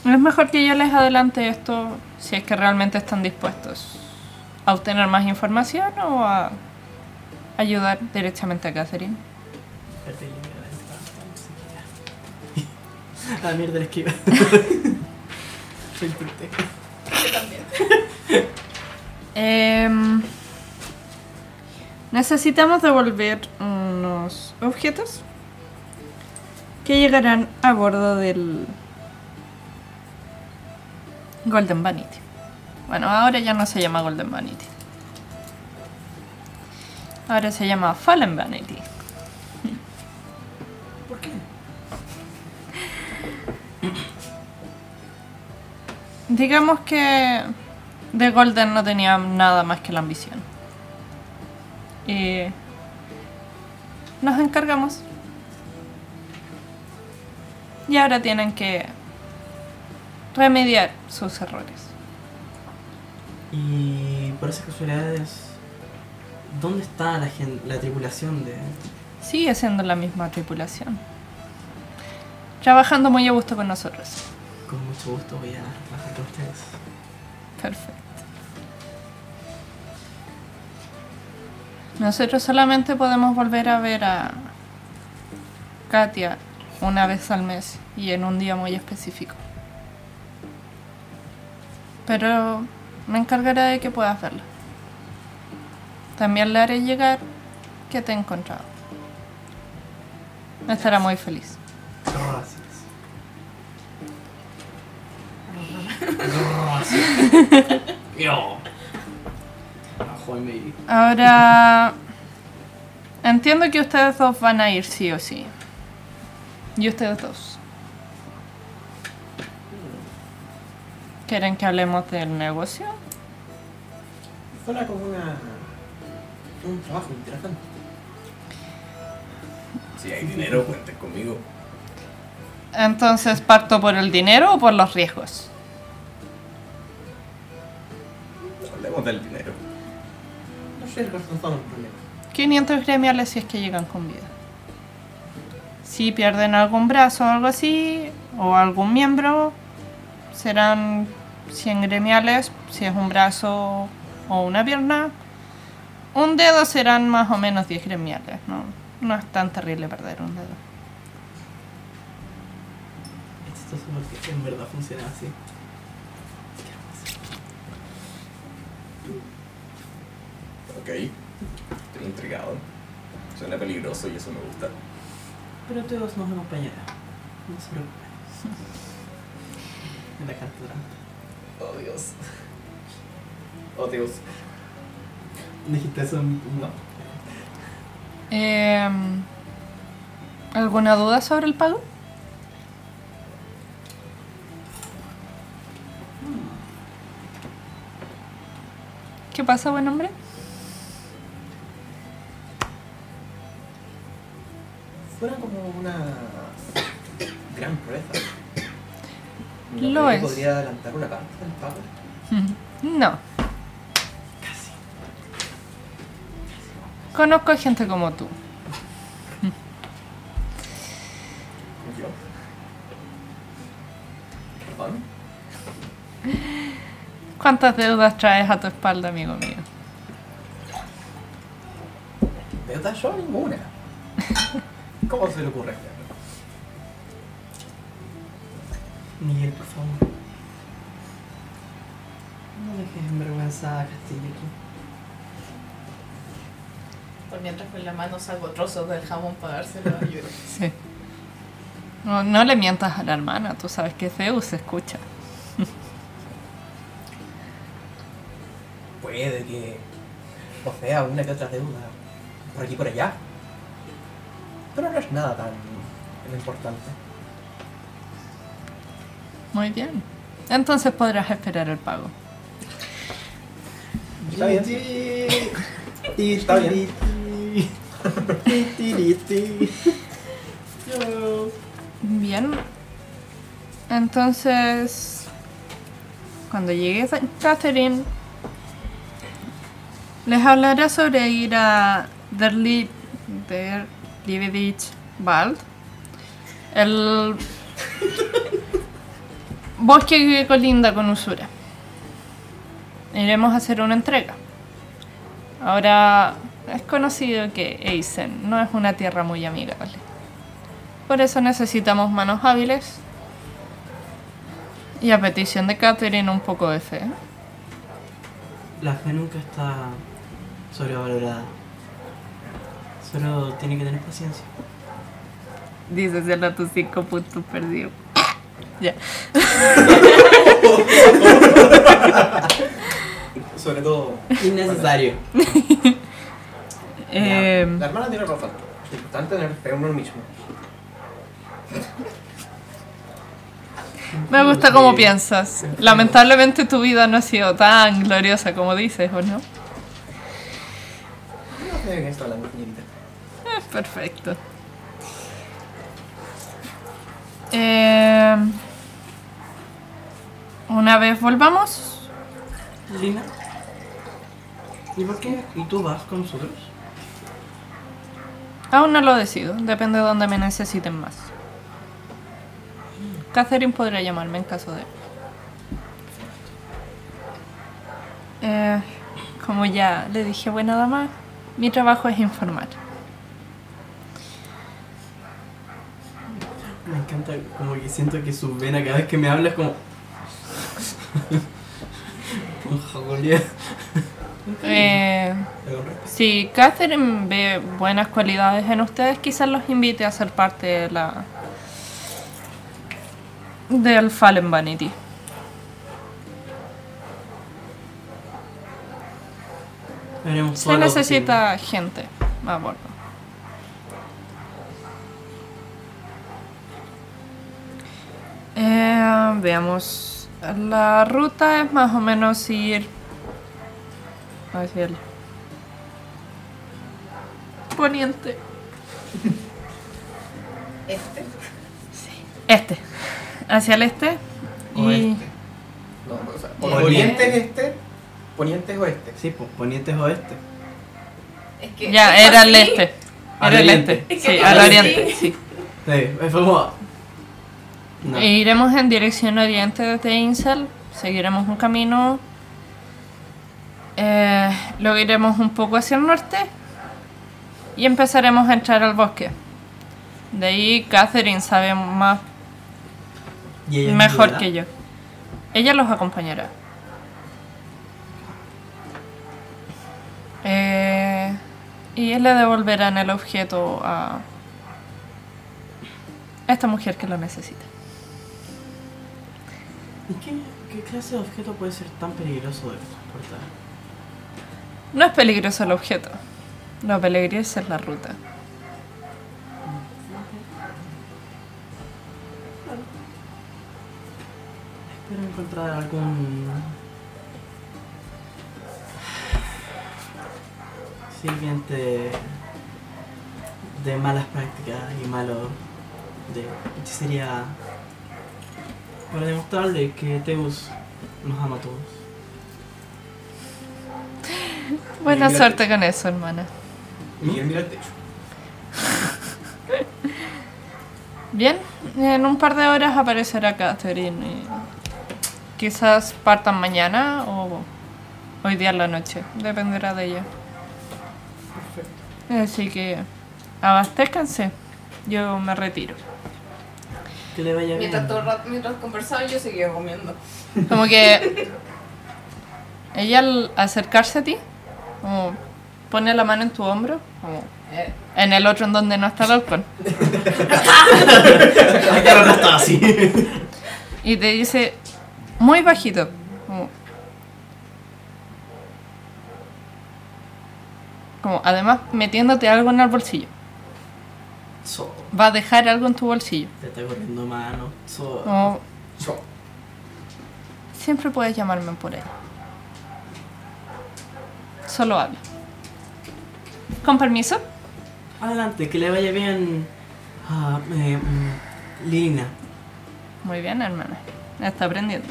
Es mejor que yo les adelante esto si es que realmente están dispuestos a obtener más información o a ayudar directamente a Catherine. Espérate, yo voy a ver, Ah, mierda, la esquiva. Soy prute. Em, necesitamos devolver unos objetos que llegarán a bordo del Golden Vanity. Bueno, ahora ya no se llama Golden Vanity. Ahora se llama Fallen Vanity. ¿Por qué? Digamos que de Golden no tenía nada más que la ambición. Y nos encargamos. Y ahora tienen que remediar sus errores. Y por esas casualidades, ¿dónde está la, gen- la tripulación de...? Sigue siendo la misma tripulación. Trabajando muy a gusto con nosotros. Con mucho gusto voy a trabajar con ustedes. Perfecto. Nosotros solamente podemos volver a ver a Katia una vez al mes y en un día muy específico. Pero me encargaré de que puedas verla. También le haré llegar que te he encontrado. Estará muy feliz. Gracias. Ahora entiendo que ustedes dos van a ir sí o sí. Y ustedes dos. ¿Quieren que hablemos del negocio? Suena como una. un trabajo interesante. Si hay dinero, cuenten conmigo. Entonces, ¿parto por el dinero o por los riesgos? Hablemos del dinero. No son un problema. 500 gremiales si es que llegan con vida. Si pierden algún brazo o algo así, o algún miembro, serán 100 gremiales, si es un brazo o una pierna. Un dedo serán más o menos 10 gremiales, no, no es tan terrible perder un dedo. Es chistoso porque en verdad funciona así. Ok. Estoy intrigado. Suena peligroso y eso me gusta. Pero todos nos acompañará. No se preocupen. En la catedral. Oh Dios. Oh Dios. Dijiste eso en- no. Em, ¿Alguna duda sobre el pago? ¿Qué pasa, buen hombre? Suena como una. gran proeza. Lo ¿No es. ¿Podría adelantar una parte del pago? No. Conozco a gente como tú. Yo. Perdón. ¿Cuántas deudas traes a tu espalda, amigo mío? ¿Verdad? Yo ninguna. ¿Cómo se le ocurre? Miguel, por favor. No dejes en vergüenza a Castillo aquí. Por mientras con la mano saco trozos del jamón para dárselo a Yuri. Sí. No, no le mientas a la hermana, tú sabes que Zeus se escucha. Puede que posea una que otra deuda por aquí y por allá. Pero no es nada tan importante. Muy bien. Entonces podrás esperar el pago. Está bien. Está bien. Bien. Entonces, cuando llegue Sa- Catherine, les hablaré sobre ir a Der, Li Der Liebedich Wald, el bosque que colinda con Usura. Iremos a hacer una entrega. Ahora, es conocido que Eisen no es una tierra muy amigable. Por eso necesitamos manos hábiles. Y a petición de Catherine un poco de fe. La fe nunca está sobrevalorada. Solo tiene que tener paciencia. Dices a tus cinco puntos perdidos. ya. Sobre todo. Innecesario. Eh, La hermana tiene razón. Es importante tener fe en uno mismo. me gusta cómo piensas. Lamentablemente tu vida no ha sido tan gloriosa como dices, ¿o no? No sé de qué está hablando, señorita. Perfecto. Eh, Una vez volvamos, Lina. ¿Y por qué? ¿Y tú vas con nosotros? aún no lo decido. Depende de dónde me necesiten más. Catherine podría llamarme en caso de... Eh, como ya le dije, buena dama, mi trabajo es informar. Me encanta, como que siento que su vena cada vez que me habla es como. Eh, si Catherine ve buenas cualidades en ustedes, quizás los invite a ser parte de la del Fallen Vanity. Se necesita gente a bordo. Eh, veamos. La ruta es más o menos ir hacia el poniente. Este. Este. Hacia el este. Y Oeste. No, o sea, Oriente. oriente es este, poniente es oeste. Sí, pues poniente es oeste. Es que ya, era el este. Al Era el oriente. este. Es que Sí, al oriente, sí. Sí, fue como. No. E iremos en dirección oriente desde Incel, seguiremos un camino, eh, luego iremos un poco hacia el norte y empezaremos a entrar al bosque. De ahí Catherine sabe más, ¿Y ella es mejor que yo. Ella los acompañará. Eh, y le devolverán el objeto a esta mujer que lo necesita. ¿Y qué, qué clase de objeto puede ser tan peligroso de transportar? No es peligroso el objeto. Lo peligroso es la ruta. Espero encontrar algún. sirviente de malas prácticas y malo de hechicería para demostrarle que Teus nos ama a todos. Buena suerte con eso, hermana. Miguel mira el techo. Bien, en un par de horas aparecerá Catherine. y quizás partan mañana o hoy día en la noche. Dependerá de ella. Así que abastézcanse. Yo me retiro. Que le vaya bien. Mientras, todo el rato, mientras conversaba yo seguía comiendo. Como que ella al acercarse a ti, como pone la mano en tu hombro, como Eh, en el otro en donde no está el. Ay, claro, no estaba así. Y te dice muy bajito. Como, como, además metiéndote algo en el bolsillo. So, Va a dejar algo en tu bolsillo. te está corriendo mano. So, Yo. siempre puedes llamarme por él. Solo habla. Con permiso. Adelante, que le vaya bien a eh, mm, Lina. Muy bien, hermana. Está aprendiendo.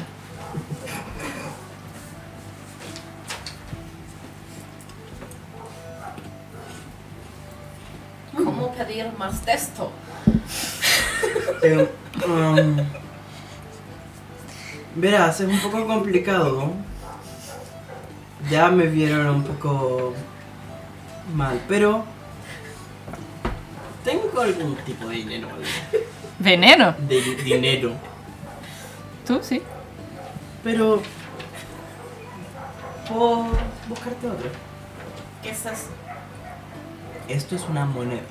¿Cómo pedir más de esto? Eh, um, verás, es un poco complicado. Ya me vieron un poco mal, pero tengo algún tipo de dinero. algo. Veneno. De di- dinero. Tú sí. Pero puedo buscarte otro. ¿Qué es eso? Esto es una moneda.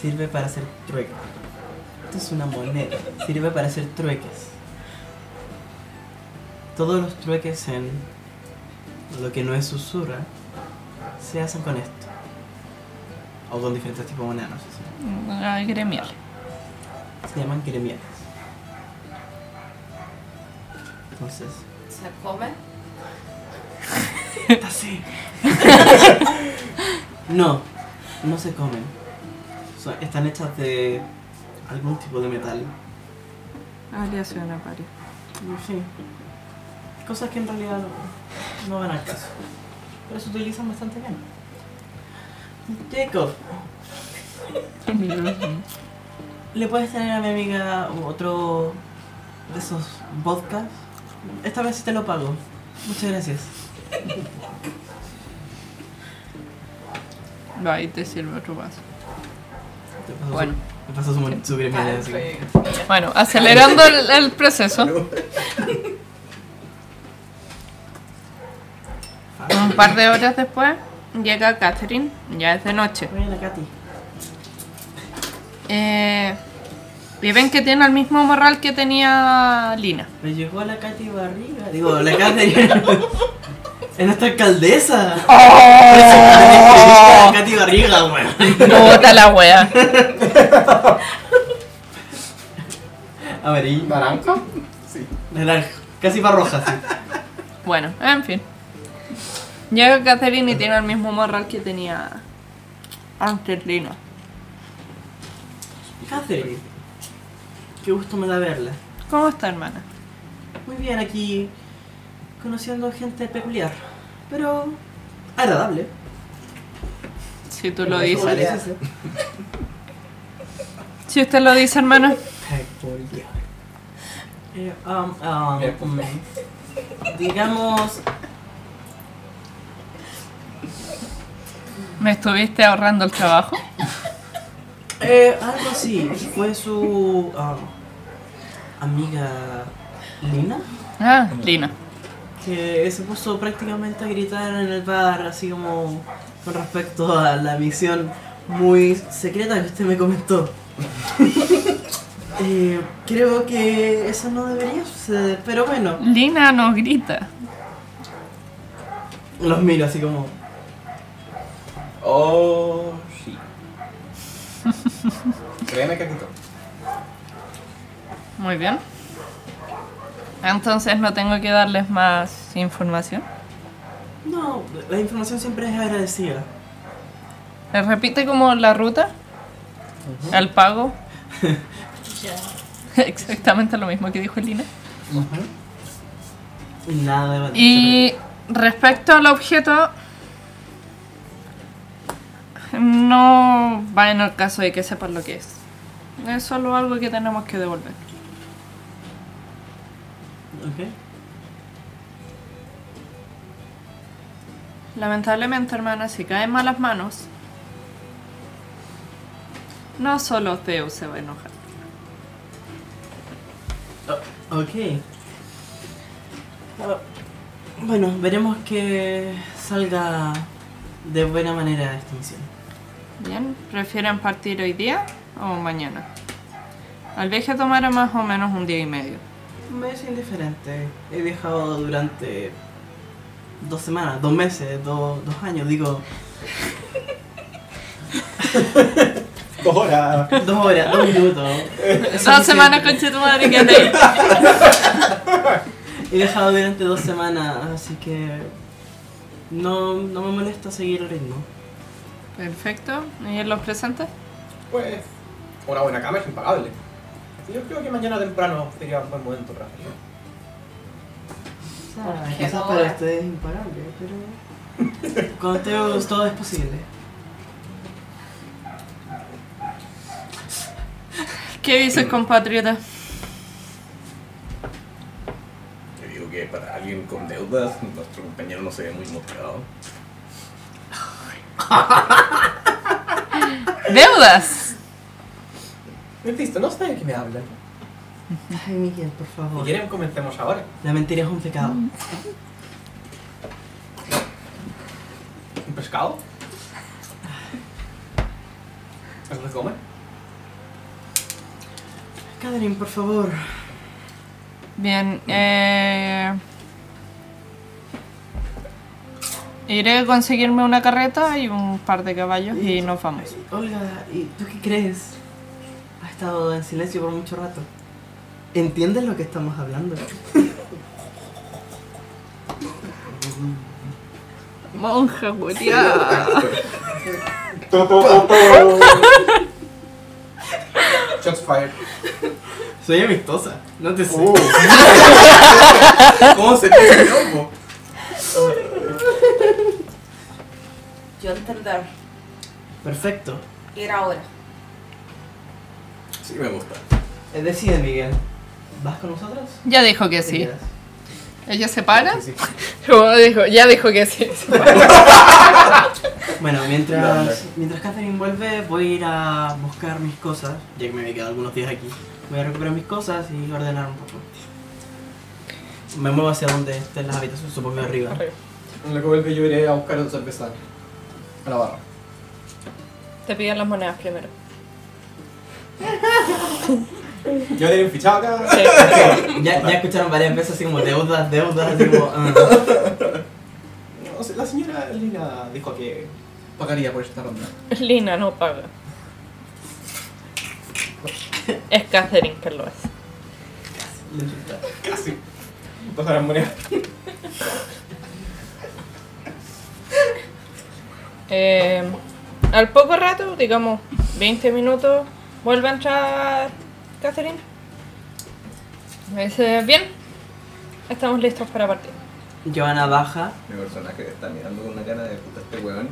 Sirve para hacer trueques. Esto es una moneda. Sirve para hacer trueques. Todos los trueques en lo que no es susurra se hacen con esto. O con diferentes tipos de monedas, no sé si. Ah, gremial. Se llaman gremiales. Entonces. ¿Se come? Así. no, no se comen. Son- están hechas de algún tipo de metal. Aleación a París. En fin. Cosas que en realidad no, no van al caso. Pero se utilizan bastante bien. Jacob, ¿le puedes tener a mi amiga otro de esos vodkas? Esta vez sí te lo pago. Muchas gracias. Va, y te sirve otro vaso. Bueno. Su, me pasó su, su así. Bueno, acelerando el, el proceso. Un par de horas después llega Catherine, ya es de noche. Eh, y ven que tiene el mismo morral que tenía Lina. Me llegó la Katy Barriga. Digo, la Katy. es nuestra alcaldesa. ¡Oh! Katy Barriga, weón. Puta la wea. Amarillo. ¿Naranja? Naranja. Casi para roja, sí. Bueno, en fin. Llega Catherine y tiene el mismo morral que tenía antes Lina. Catherine. Qué gusto me da verla. ¿Cómo está, hermana? Muy bien, aquí conociendo gente peculiar, pero agradable. Si tú lo dices. Si usted lo dice. Peculiar. Eh, um, um, Bien. um, digamos, ¿Me estuviste ahorrando el trabajo? eh, algo así. Fue su um, amiga Lina Ah, Lina. Que se puso prácticamente a gritar en el bar, así como con respecto a la misión muy secreta que usted me comentó. Eh, creo que eso no debería suceder, pero bueno. Lina nos grita. Los miro así como. Oh, sí. Créeme que quitó. Muy bien. Entonces no tengo que darles más información. No, la información siempre es agradecida. ¿Les repite como la ruta? El pago. Exactamente lo mismo que dijo Lina. Y nada de Y respecto al objeto, no va en el caso de que sepan lo que es. Es solo algo que tenemos que devolver. Ok. Lamentablemente, hermana, si cae en malas manos, no solo Zeus se va a enojar. Ok. Ah, bueno, veremos que salga de buena manera esta misión. Bien, ¿prefieren partir hoy día o mañana? El viaje tomará más o menos un día y medio. Me es indiferente. He viajado durante dos semanas, dos meses, do- dos años, digo, Dos horas. dos horas, dos minutos. Dos semanas con tu madre que ahí. He viajado durante dos semanas, así que no, no me molesta seguir el ritmo. Perfecto. ¿Y en los presentes? Pues, una buena cama es impagable. Yo creo que mañana temprano sería un buen momento para hacerlo. Ah, Qué quizás para ustedes es imparable, pero con Teos todo es posible. ¿Qué dices, compatriota? Te digo que para alguien con deudas, nuestro compañero no se ve muy motivado. ¡Deudas! Listo, no sé de qué me hablan. Ay, Miguel, por Si favor. quieren, comencemos ahora. La mentira es un pecado. ¿Un pescado? ¿Algo de comer? Catherine, por favor. Bien, eh... Iré a conseguirme una carreta y un par de caballos y nos vamos. Olga, ¿y tú qué crees? Estado en silencio por mucho rato. ¿Entiendes lo que estamos hablando? Monja, Julián. Shots fired. Soy amistosa, no te sé. Uh. ¿Cómo se te loco? Yo entender. Perfecto. Era hora. Sí, me gusta. Eh, Decide, Miguel. ¿Vas con nosotros? Ya dijo que ¿Te sí. quedas? ¿Ella se para? Sí, sí. Como dijo, ya dijo que sí. Bueno, mientras, mientras Catherine vuelve, voy a ir a buscar mis cosas, ya que me he quedado algunos días aquí. Voy a recuperar mis cosas y ordenar un poco. Me muevo hacia donde estén las habitaciones, supongo arriba. En lo que vuelve yo iré a buscar otra cerveza a la barra. Te piden las monedas primero. ¿Ya tienen fichado acá? Ya, ya escucharon varias veces así como deudas, deudas, así como... ah. No la señora Lina dijo que pagaría por esta ronda. Lina no paga. Es Catherine que lo hace. Casi. Pasarán monedas. Eh, al poco rato, digamos 20 minutos, vuelve a entrar Catherine. Me dice, bien, estamos listos para partir. Joana baja, Mi personaje está mirando con una cara de puta este weón.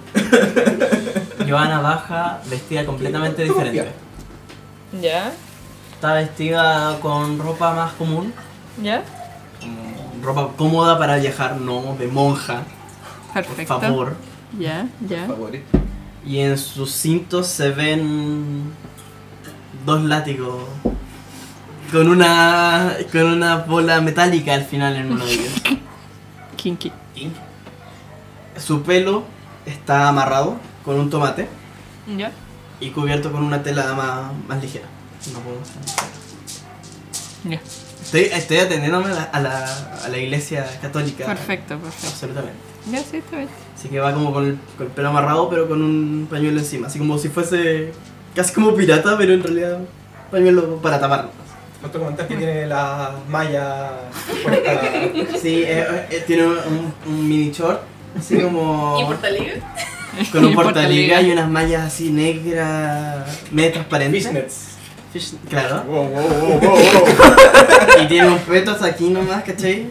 Joana baja vestida completamente diferente. ¿Ya? Está vestida con ropa más común, ¿Ya? como ropa cómoda para viajar, no de monja, por Perfecto. favor. Ya, ya. Favorito. Y en sus cintos se ven dos látigos con una con una bola metálica al final en uno de ellos. Kinky. Su pelo está amarrado con un tomate ¿Ya? y cubierto con una tela más, más ligera. No puedo. Ya. Estoy, estoy atendiéndome a la, a la, a la iglesia católica. Perfecto, perfecto. Absolutamente. Ya, sí, está bien. Así que va como con el, con el pelo amarrado, pero con un pañuelo encima. Así como si fuese casi como pirata, pero en realidad pañuelo para tapar. Falta comentar que tiene la malla puesta. Sí, eh, eh, tiene un, un mini short, así como ¿Y Portaliga? con un Y portaliga y unas mallas así negras, medio transparentes. Fishnets. Fish- claro. Wow, wow, wow, wow, wow. Y tiene un peto hasta aquí nomás, ¿cachai?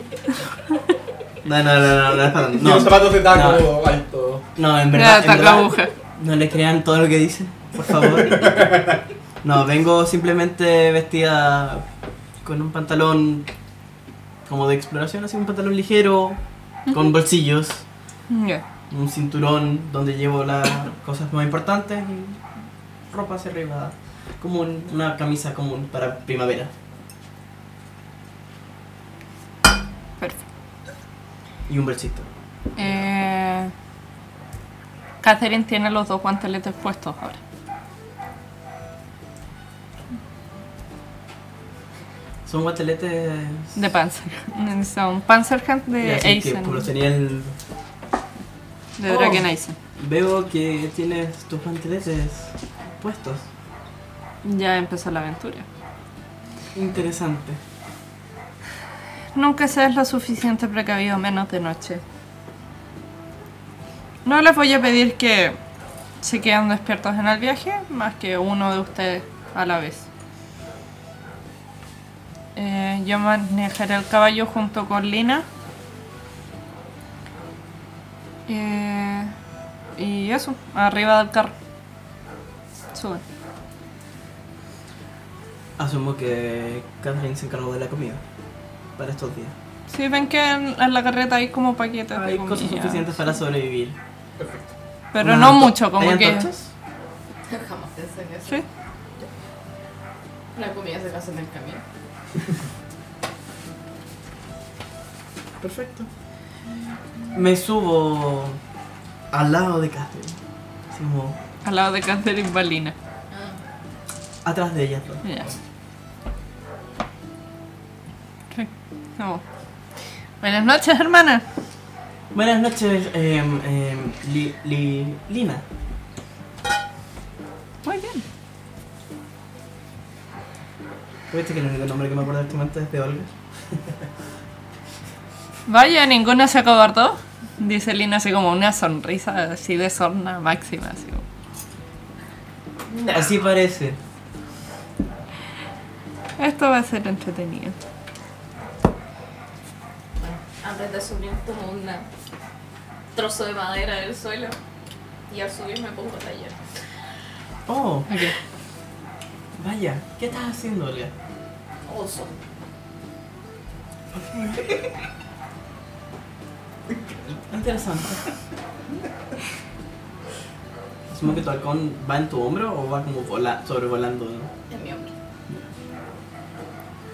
No, no, no, no, no es para no, unos zapatos de taco no. alto. no, en Ya, verdad, en verdad, no le crean todo lo que dicen, por favor. No, vengo simplemente vestida con un pantalón como de exploración, así un pantalón ligero, con bolsillos, un cinturón donde llevo las cosas más importantes y ropa hacia arriba, como un- una camisa común para primavera. Perfecto. Y un bolsito. Eh, Catherine tiene los dos guanteletes puestos ahora. Son guanteletes De Panzer. Son Panzerhand de Eisen. como los tenía el... De Oh. Dragon Eisen. Veo que tienes tus guanteletes puestos. Ya empezó la aventura. Interesante. Nunca seas lo suficiente precavido menos de noche. No les voy a pedir que se queden despiertos en el viaje, más que uno de ustedes a la vez. Eh, yo manejaré el caballo junto con Lina. Eh, y eso, arriba del carro. Suben. Asumo que Catherine se encargó de la comida para estos días. Si ven que en, en la carreta hay como paquetes de Hay cosas comida. suficientes para sobrevivir. Pero Unas no mucho, como ¿hay que... antorchas? Jamás pensé en eso. Sí. La comida se pasa en el camino. Perfecto. Me subo al lado de Catherine. Así como Al lado de Catherine Balina. Ah, atrás de ella. pues. Ya. Sí. No. Buenas noches, hermana. Buenas noches, em, em, Li- Li- Lina. Muy bien. ¿Viste que el único nombre que me acuerdo actualmente es de Olga? Vaya, ninguna se acobardó. Dice Lina así como una sonrisa así de sorna máxima. Así como. Así parece. Esto va a ser entretenido. Antes de subir tomo un trozo de madera del suelo y al subir me pongo a tallar. Oh, Ok. Vaya, ¿qué estás haciendo, Olga? Oso. Interesante. Asumo que tu halcón va en tu hombro o va como vola- sobrevolando. ¿no? En mi hombro.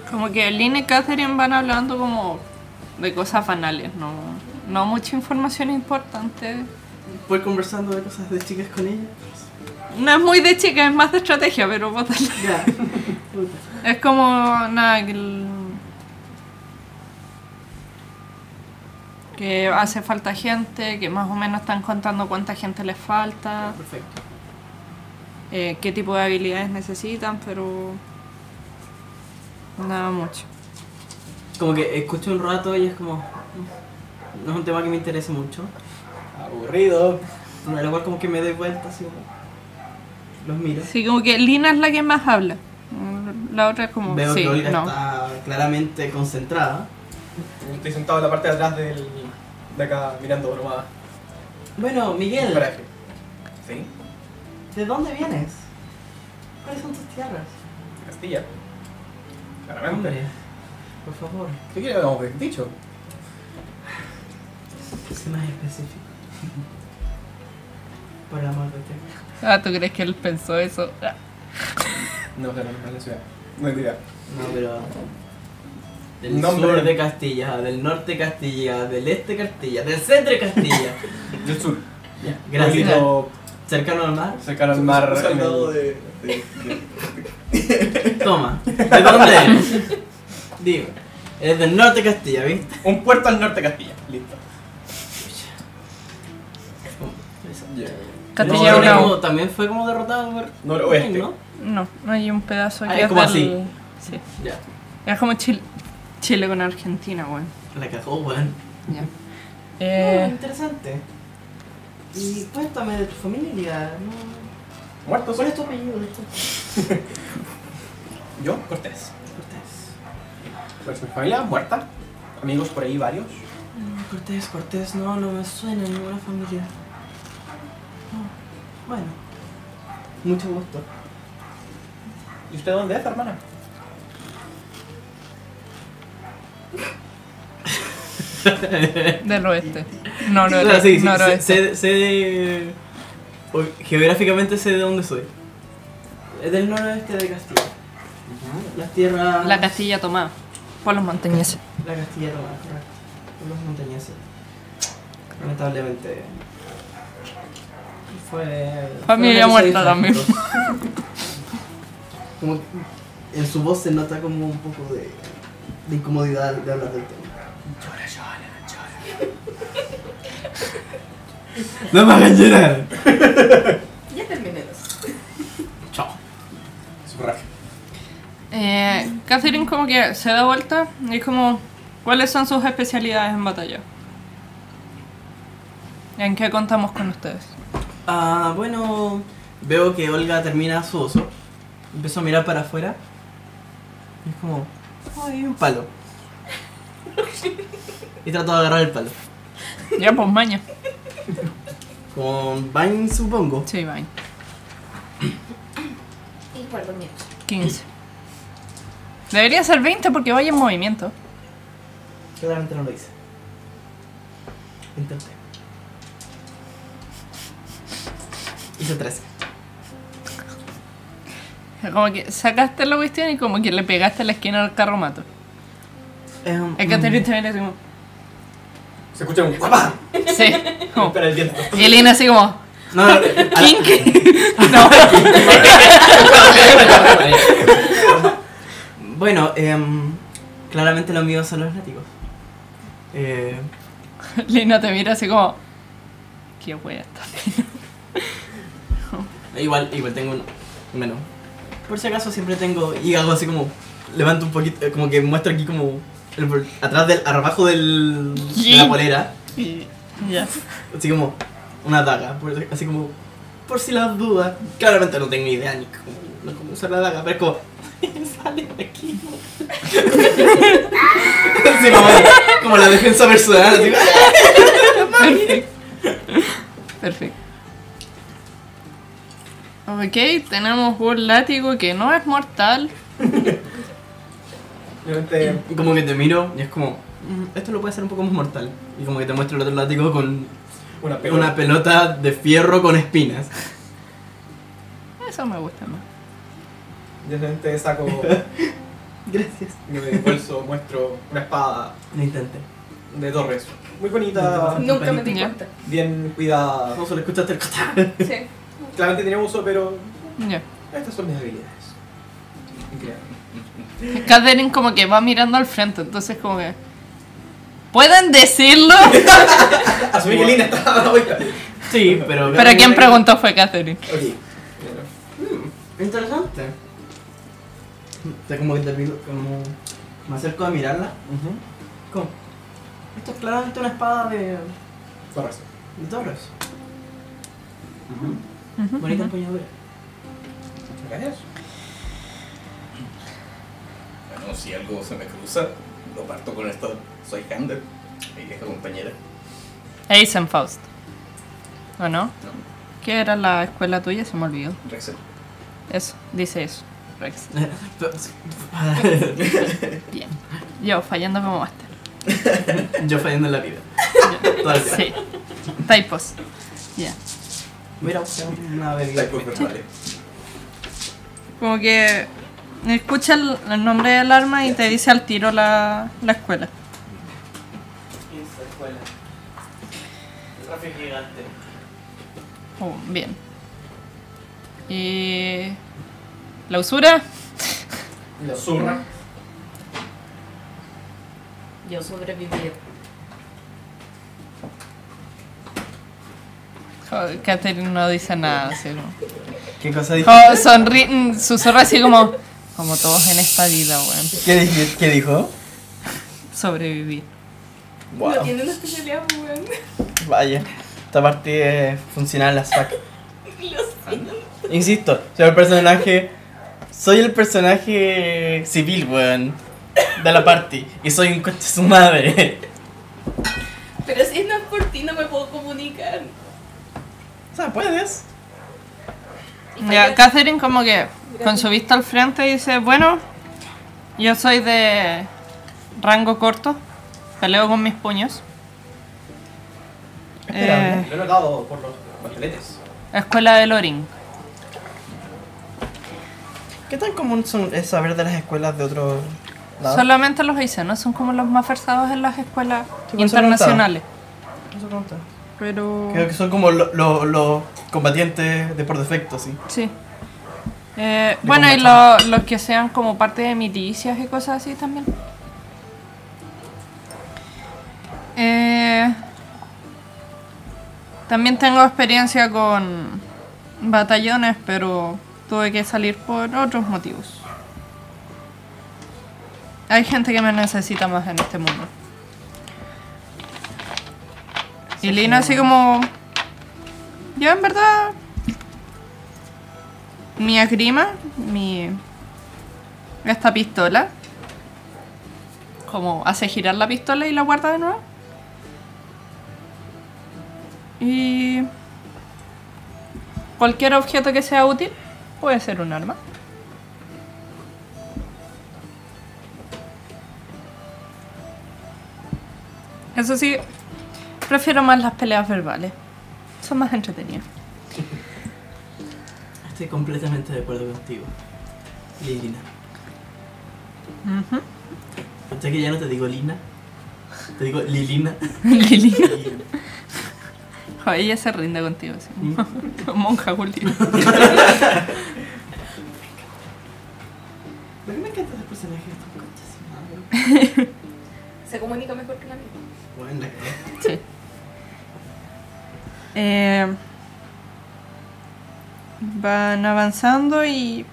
Como que Lynn y Catherine van hablando como de cosas banales, no, no mucha información importante. Voy conversando de cosas de chicas con ella. No es muy de chica, es más de estrategia, pero. Es como nada que, el- que hace falta gente, que más o menos están contando cuánta gente les falta, Perfecto. eh, qué tipo de habilidades necesitan, pero nada mucho. Como que escucho un rato y es como. No es un tema que me interese mucho. Aburrido. No, igual como que me doy vuelta así como. Los miro. Sí, como que Lina es la que más habla. La otra es como, Veo sí, que Olga no. está claramente concentrada. Estoy sentado en la parte de atrás del, de acá mirando nomás. Bueno, Miguel. ¿Sí? ¿de dónde vienes? ¿Cuáles son tus tierras? Castilla. Claramente. Hombre, por favor, ¿Qué quiere que habíamos dicho? sé más específico. Por el amor de Dios. Ah, ¿tú crees que él pensó eso? Ah. No, o sea, no no es la ciudad. No es idea. No, pero. Del Nombre. sur de Castilla, del norte de Castilla, del este de Castilla, del centro de Castilla. Del sur. Ya, Gracias. Pueblito Cercano al mar. cercano al mar. en el- de, de- Toma. ¿De dónde eres? Dime. Eres del norte de Castilla, ¿viste? Un puerto al norte de Castilla. Listo. Castilla No, como- también fue como derrotado por. Noroeste. ¿no? No, no hay un pedazo Ah, que es como del- así. Sí. Ya. Es como Chile, Chile con Argentina, weón. La cagó, weón. Ya. Eh, interesante. Y cuéntame de tu familia. ¿no? ¿Muertos? ¿Cuál es tu apellido? Yo, Cortés. Cortés. Pues mi familia muerta. Amigos por ahí varios. Mm, Cortés, Cortés, no, no me suena ninguna familia. No. Bueno. Mucho gusto. ¿Y usted dónde es, hermana? del oeste. No, no, O sea, sí, sí, noroeste. sé, sé, sé de... o- Geográficamente sé de dónde soy. Es del noroeste de Castilla. Las tierras... La Castilla tomada por los montañeses. La Castilla tomada, correcto. Por los montañeses. Lamentablemente... Fue... Familia muerta. Como que en su voz se nota como un poco de, de incomodidad de hablar del tema. ¡No me hagan llorar! Ya terminé eso. Chao. Sufragio. Eh, Catherine como que se da vuelta y es como, ¿cuáles son sus especialidades en batalla? ¿En qué contamos con ustedes? Ah, bueno, veo que Olga termina su oso. Empiezo a mirar para afuera. Y es como, hay un palo. y trato de agarrar el palo. Ya, pues maña. Con Vine, supongo. Sí, bye. Y por los míos. 15. Debería ser 20 porque vaya en movimiento. Claramente no lo hice. Intenté. Hice 13. Como que sacaste la cuestión y como que le pegaste a la esquina del carromato. Es que te viste así como... Se escucha un papá. Sí. Como, Espera el viento. y Elena así como... No, no, Kink. No. Bueno, em, claramente los míos son los látigos. Eh, Lina te mira así como... Qué wea está. Igual, igual tengo un. Por si acaso siempre tengo y hago así como levanto un poquito, eh, como que muestro aquí como el atrás del abajo del de la polera, Y ya. así como una daga, así como por si las dudas. Claramente no tengo idea ni cómo No usar la daga, pero es como. Sale de aquí. Así como, como la defensa personal. así, Perfecto. Perfecto. Ok, tenemos un látigo que no es mortal. Y como que te miro y es como. "Mm, Esto lo puede hacer un poco más mortal. Y como que te muestro el otro látigo con una pelota. una pelota de fierro con espinas. Eso me gusta más. Yo obviamente saco Gracias. de mi bolso, muestro una espada Lo intenté. de Torres. Muy bonita, Nunca me di cuenta. bien cuidada. No solo escuchaste el catá. Sí. Claramente tenía uso, pero estas son mis habilidades. Increíble. Catherine como que va mirando al frente, entonces como que... ¿Pueden decirlo? Asumí que Lina estaba oiga. Sí, pero. Pero quien preguntó fue Catherine. Ok. Interesante. O sea, como que te miro, como. Me acerco a mirarla. Como. Esto es claramente una espada de. Torres. de Torres. Bonita empuñadura. Gracias. Bueno, si algo se me cruza, lo parto con esto. Soy Hander, mi vieja compañera. Eisenfaust. ¿O no? No, ¿Qué era la escuela tuya? Se me olvidó. Rexel. Eso, dice eso. Rex. Bien. Yo fallando como máster. Yo fallando en la vida. Todo el día. Sí. Typos. Ya. Mira, una bebida. Como que escucha el, el nombre del arma y te dice al tiro la, la escuela. Esa escuela. Tráfico gigante. Oh, bien. Y. La usura. La zurra. Yo sobreviví. Catherine no dice nada, así como. ¿Qué cosa dijo? Mm, susurra así como. Como todos en esta vida, weón. ¿Qué, dije- ¿Qué dijo? Sobrevivir. Wow. No tiene una especialidad, weón. Vaya. Esta parte es funcional as fuck. Lo siento. Insisto, soy el personaje. Soy el personaje civil, weón. De la party. Y soy un coche su madre. Pero si no sea, puedes. Ya, Catherine como que con su vista al frente dice, bueno, yo soy de rango corto, peleo con mis puños. Esperable. Eh, Lo he notado por los escuela de Loring. ¿Qué tan común son, es saber de las escuelas de otros lados? Solamente los no son como los más versados en las escuelas Sí, por eso preguntaba. internacionales. Eso pregunta. Pero... Creo que son como lo- lo- los combatientes de por defecto, sí. Sí. Eh, bueno, y lo- los que sean como parte de milicias y cosas así también. Eh, también tengo experiencia con batallones, pero tuve que salir por otros motivos. Hay gente que me necesita más en este mundo. Y Lina así como... Yo en verdad mi esgrima, mi esta pistola, como hace girar la pistola y la guarda de nuevo. Y cualquier objeto que sea útil puede ser un arma. Eso sí, prefiero más las peleas verbales. Son más entretenidas. Estoy completamente de acuerdo contigo. Lilina. Ujú. ¿Pensé que ya no te digo Lina? Te digo Lilina. Lili. Lilina. Joder, ella se rinde contigo, sí. ¿Mm? Monja Julia. ¿Por qué me encanta ese personaje? Madre. Se comunica mejor que la mía. Bueno, la cagué. Sí. Eh, van avanzando y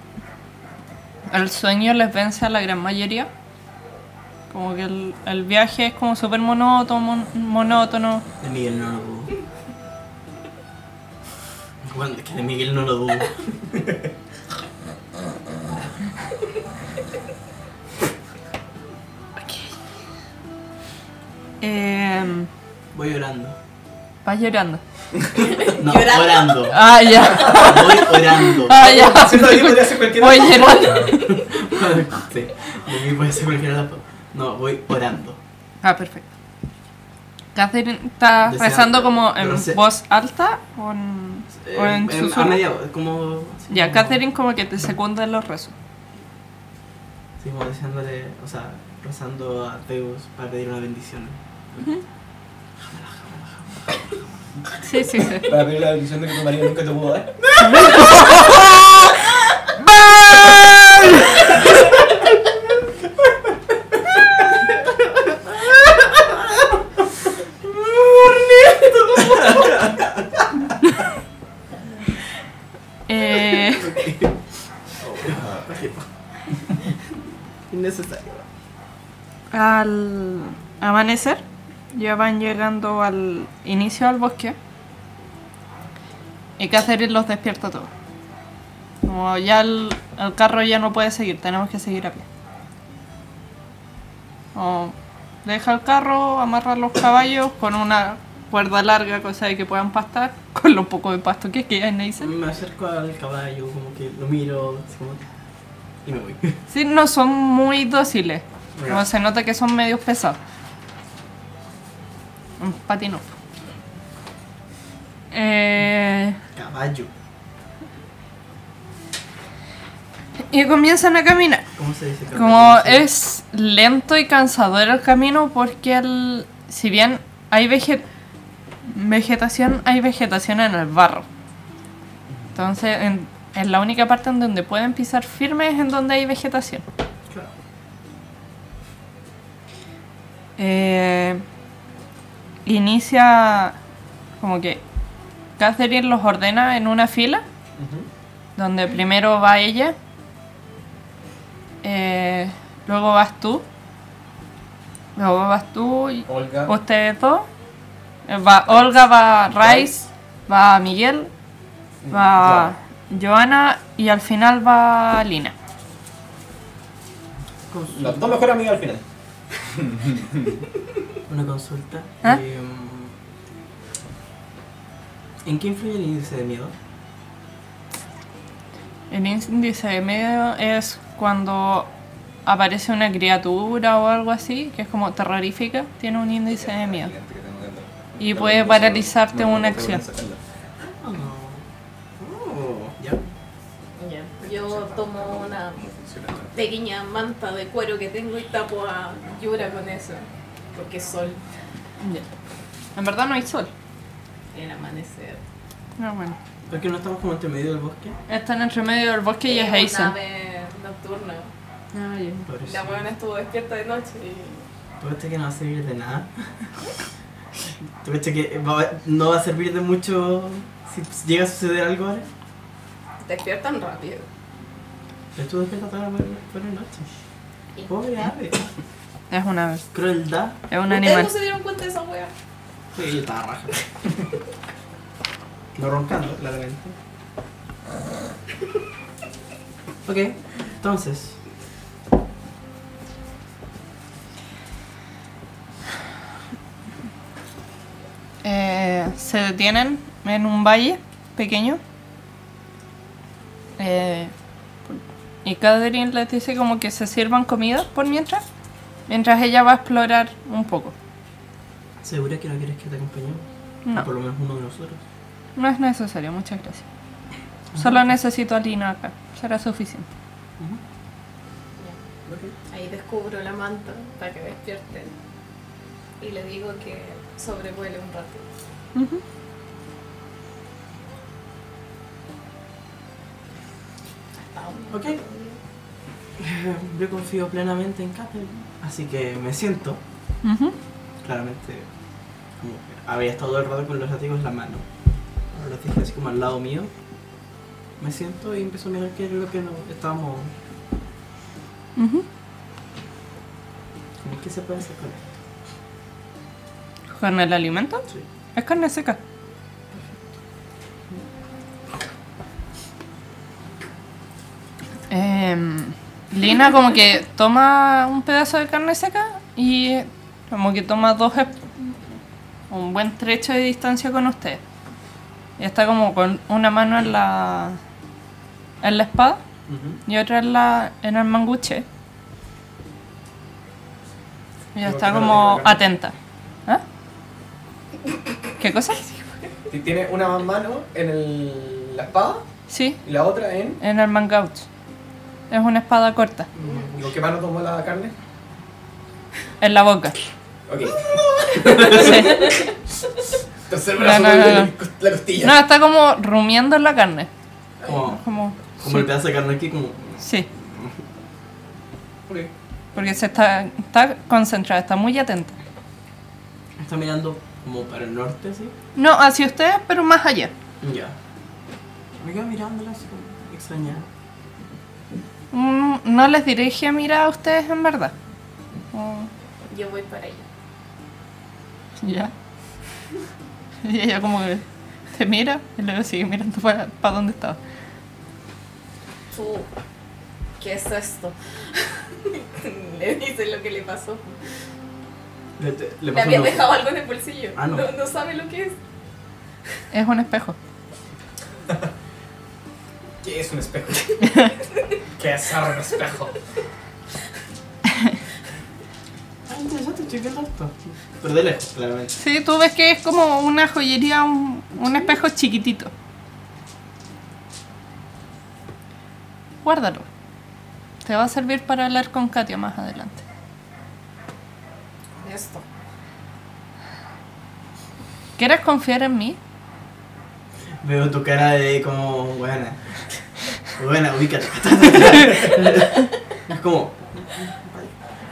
el sueño les vence a la gran mayoría. Como que el, el viaje es como súper monótono, mon, monótono. De Miguel no lo dudo. Bueno, es que de Miguel no lo dudo. Em, Voy llorando. Vas llorando. No, Llorando. orando. Ah, ya. Voy orando. Ah, ya. Siento que podría ser cualquier Voy llorando. sí, de mí ser de. No, voy orando. Ah, perfecto. Catherine está Desea- rezando como en no sé. voz alta o en, o en Eh, em, a media voz, como. Ya, como- Catherine como que te secunda en los rezos. Sí, como diciéndole, o sea, rezando a Zeus para pedir una bendición. Sí, sí, sí. Para pedir la bendición de que tu marido nunca te pudo dar. Eh, Innecesario. al amanecer, ya van llegando al inicio del bosque. Y Catherine los despierta a todos. Como ya el, el carro ya no puede seguir, tenemos que seguir a pie. O deja el carro, amarra los caballos con una cuerda larga, cosa de que puedan pastar, con lo poco de pasto que queda en Neisel. Me acerco al caballo, como que lo miro, como. Y me voy. Sí, no son muy dóciles. Como se nota que son medios pesados. Un patino. Eh, Caballo. y comienzan a caminar. ¿Cómo se dice caballo? Como es lento y cansador el camino porque el, si bien hay vege- vegetación, hay vegetación en el barro. Entonces, en, en la única parte en donde pueden pisar firme es en donde hay vegetación. Claro. Eh, inicia como que Catherine los ordena en una fila, donde primero va ella, eh, luego vas tú, luego vas tú y Olga. ustedes dos, Eh, va Olga, va Rice, va Miguel, va Joana y al final va Lina. Los dos mejores amigos al final. Una consulta. ¿Ah? Eh, ¿En qué influye el índice de miedo? El índice de medio es cuando aparece una criatura o algo así, que es como terrorífica, tiene un índice de miedo. Y puede paralizarte una acción. Oh, ya. Ya. Yo tomo una pequeña manta de cuero que tengo y tapo a Yura con eso. Porque es sol, En verdad no hay sol. el amanecer. No, bueno. ¿Por qué no estamos como entre medio del bosque? Están entre medio del bosque y es una Eisen. nave nocturna. Pobrecito. La buena estuvo despierta de noche y ¿Tú crees que no va a servir de nada? ¿Tú crees que va- no va a servir de mucho si llega a suceder algo ahora? despiertan rápido. Estuvo despierta toda la buena buena noche. Pobre ave. Es una vez. Crueldad. Es un ¿Ustedes animal. no se dieron cuenta de esa wea? Sí, yo estaba raja. No roncando, claramente. Ok, entonces. Eh, se detienen en un valle pequeño. Eh, y Catherine les dice como que se sirvan comida por mientras. Mientras ella va a explorar un poco. ¿Segura que no quieres que te acompañemos? No. O por lo menos uno de nosotros. No es necesario, muchas gracias. Solo necesito a Lina acá. Será suficiente. Ahí descubro la manta para que despierten. Y le digo que sobrevuele un rato. Hasta Ok. Yo confío plenamente en Catherine. Así que me siento. Claramente. Como que había estado todo el rato con los látigos en la mano. Ahora los dejé así como al lado mío. Me siento y empiezo a mirar qué es lo que no estábamos. Ujú. como, ¿Qué se puede hacer con esto? ¿Con el alimento? Sí. Es carne seca. Em, Lina como que toma un pedazo de carne seca y como que toma dos un buen trecho de distancia con usted. Y está como con una mano en la en la espada y otra en la en el manguche. Y está no como atenta. ¿Ah? ¿Qué cosa? Tiene una mano en el- la espada Sí, y la otra en. en el mangouch. Es una espada corta. ¿Con qué mano tomó la carne? En la boca. Ok. Sí. Tercer No, brazo no, no, la no. la costilla. No, está como rumiando en la carne. Como, Como. como el pedazo de carne aquí, como. Sí, Ok. porque se está, está concentrada, está muy atenta. Está mirando como para el norte, ¿sí? No, hacia ustedes, pero más allá. Ya. Me quedo mirándola así como extrañada. Mm, No les dirige a mirar a ustedes en verdad. Mm, Yo voy para allá. ya. Y ella como que te mira y luego sigue mirando para, para dónde estaba. Tú, ¿qué es esto? le dice lo que le pasó. Le, le- le Le pasó había dejado algo en el bolsillo. Ah, no. no. no sabe lo que es. Es un espejo. ¿Qué es un espejo? ¿Qué es un espejo? Ah, interesante, chequear esto. Pero de lejos, claramente. Sí, tú ves que es como una joyería, un, un espejo chiquitito. Guárdalo. Te va a servir para hablar con Katia más adelante. Esto. ¿Quieres confiar en mí? Veo tu cara de como, buena. Buena, ubícate. es como.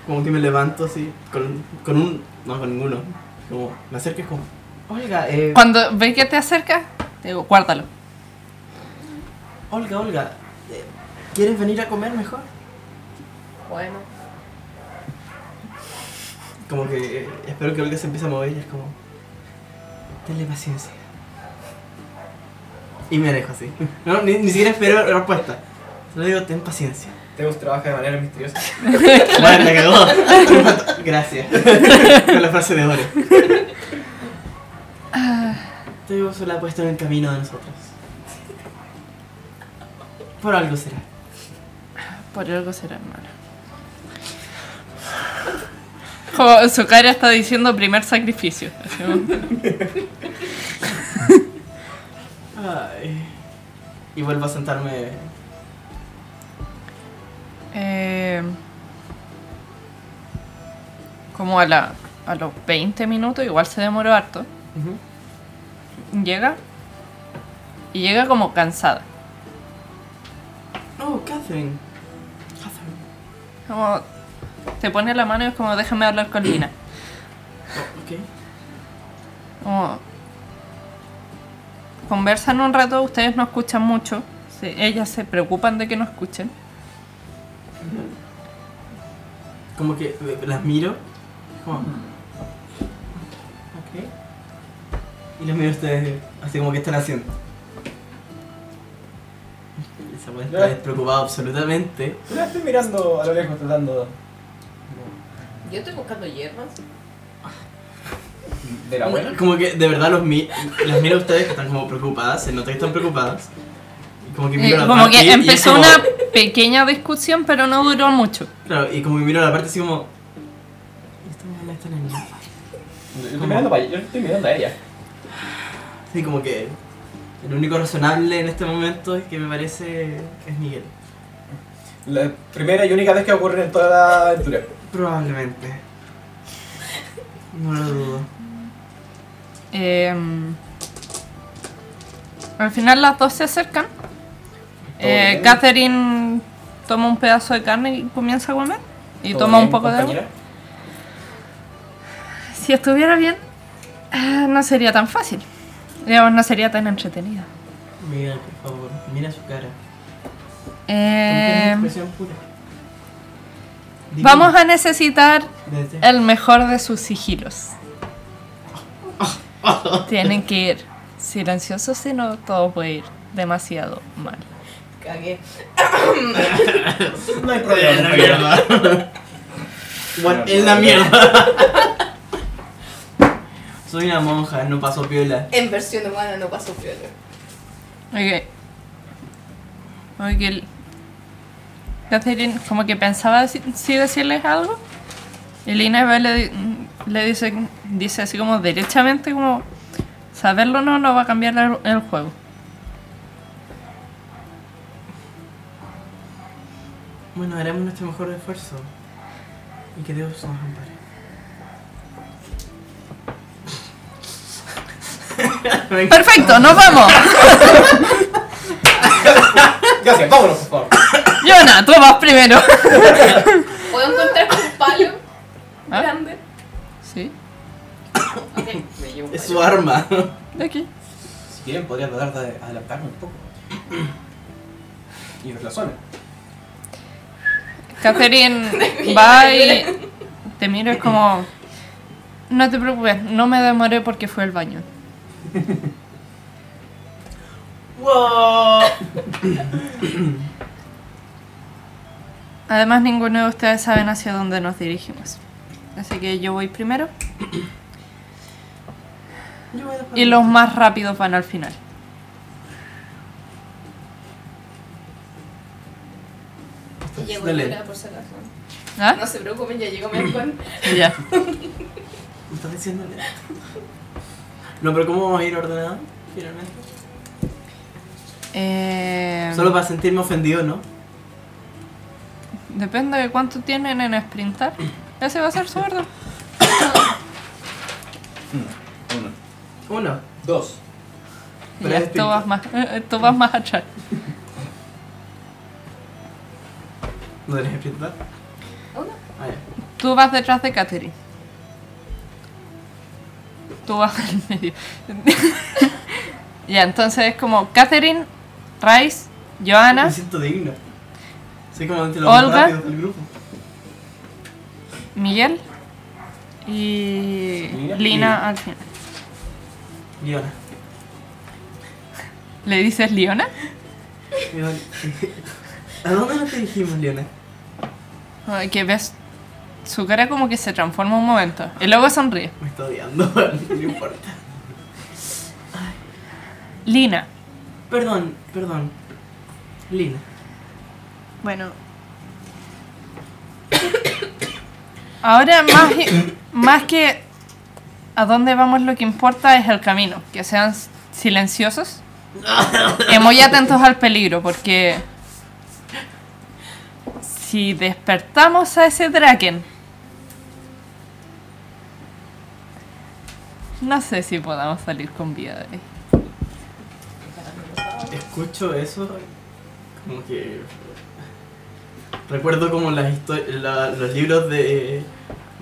Como que me levanto así, con, con un. No, con ninguno. Como, me acerco y es como. Olga, eh. Cuando ve que te acercas, te digo, guárdalo. Olga, Olga. eh, ¿Quieres venir a comer mejor? Bueno, Como que eh, espero que Olga se empiece a mover y es como. Tenle paciencia. Y me alejo así. No, ni, ni siquiera espero respuesta. Solo digo, ten paciencia. Teus trabaja de manera misteriosa. Bueno, la cagó. Gracias. Con la frase de oro. Dios se la ha puesto en el camino de nosotros. Por algo será. Por algo será hermano. Como su cara está diciendo primer sacrificio. Ay. Y vuelvo a sentarme. Eh, como a, la, a los 20 minutos, igual se demoró harto. Llega. Y llega como cansada. Oh, Catherine. Catherine. Como te pone la mano y es como déjame hablar con Lina. Oh, ok. Como conversan un rato, ustedes no escuchan mucho. Sí, ellas se preocupan de que no escuchen. Como que las miro. Como. Ok. Y las miro a ustedes así como que están haciendo. Esa está Ya. despreocupada absolutamente. Yo la estoy mirando a lo lejos tratando yo estoy buscando hierbas. De la buena. Como que de verdad los mi las miro a ustedes que están como preocupadas, se nota que están preocupadas. Y como que Eh, miro la como parte que empezó como- una pequeña discusión, pero no duró mucho. Claro, y como que miro la parte así como. "¿Y esta weá está en la niña?". Yo estoy mirando para yo estoy mirando a ella. Sí, como que. El único razonable en este momento es que me parece es Miguel. La primera y única vez que ocurre en toda la aventura. Probablemente. No lo dudo. Eh, al final las dos se acercan. Eh? Catherine toma un pedazo de carne y comienza a comer. Y ¿Todo toma bien, un poco de agua. Si estuviera bien, eh, no sería tan fácil. Digamos, no sería tan entretenida. Miguel, por favor, mira su cara. Eh, expresión pura. Vamos a necesitar el mejor de sus sigilos. Tienen que ir silenciosos, si no, todo puede ir demasiado mal. Cagué. No hay problema. la compañera. mierda. Bueno, es la mierda. Soy una monja, no paso piola. En versión humana no pasó piola. Ok. Como que Catherine como que pensaba si, si decirles algo. Y Lina le, le dice, dice así como derechamente como saberlo no no va a cambiar el, el juego. Bueno, haremos nuestro mejor esfuerzo. Y que Dios nos ampare. Perfecto, nos vamos. Gracias, vámonos, por favor. Jonah, tú vas primero. ¿Puedo encontrar con un palo ¿Ah? grande? Es su arma. de aquí. Si quieren, podría tratar de adelantarme un poco. Y ver la zona. Catherine va y te mira como no te preocupes, no me demoré porque fue al baño. Wow. Además, ninguno de ustedes saben hacia dónde nos dirigimos. Así que yo voy primero. Y los más rápidos van al final. Y Dale. Yura, por si acaso. ¿Ah? No se preocupen, ya llegó Melcon. Ya. ¿Me estás diciendo lento? No, pero ¿cómo vamos a ir ordenado? Finalmente. Eh, Solo para sentirme ofendido, ¿no? Depende de cuánto tienen en sprintar. Ese va a ser su orden. Uno. Dos. Y Pero esto vas más, eh, tú vas más atrás. ¿No deberías sprintar? Uno. Ah, ya. Tú vas detrás de Catherine. Tú vas al medio. ya, entonces es como Catherine, Rice, Johanna, Me siento digno. Soy como entre los Olga. más rápidos del grupo. Miguel y Lina. Lina al final. Liona. ¿Le dices Liona? ¿A dónde nos dirigimos, Liona? Ay, Que ves su cara como que se transforma un momento. Y luego sonríe. Me está odiando, no importa. Lina. Perdón, perdón. Lina. Bueno. Ahora más, más que a dónde vamos lo que importa es el camino. Que sean silenciosos. Y muy atentos al peligro porque si despertamos a ese Draken no sé si podamos salir con vida de ahí. Escucho eso, como que. Recuerdo como las la- los libros de,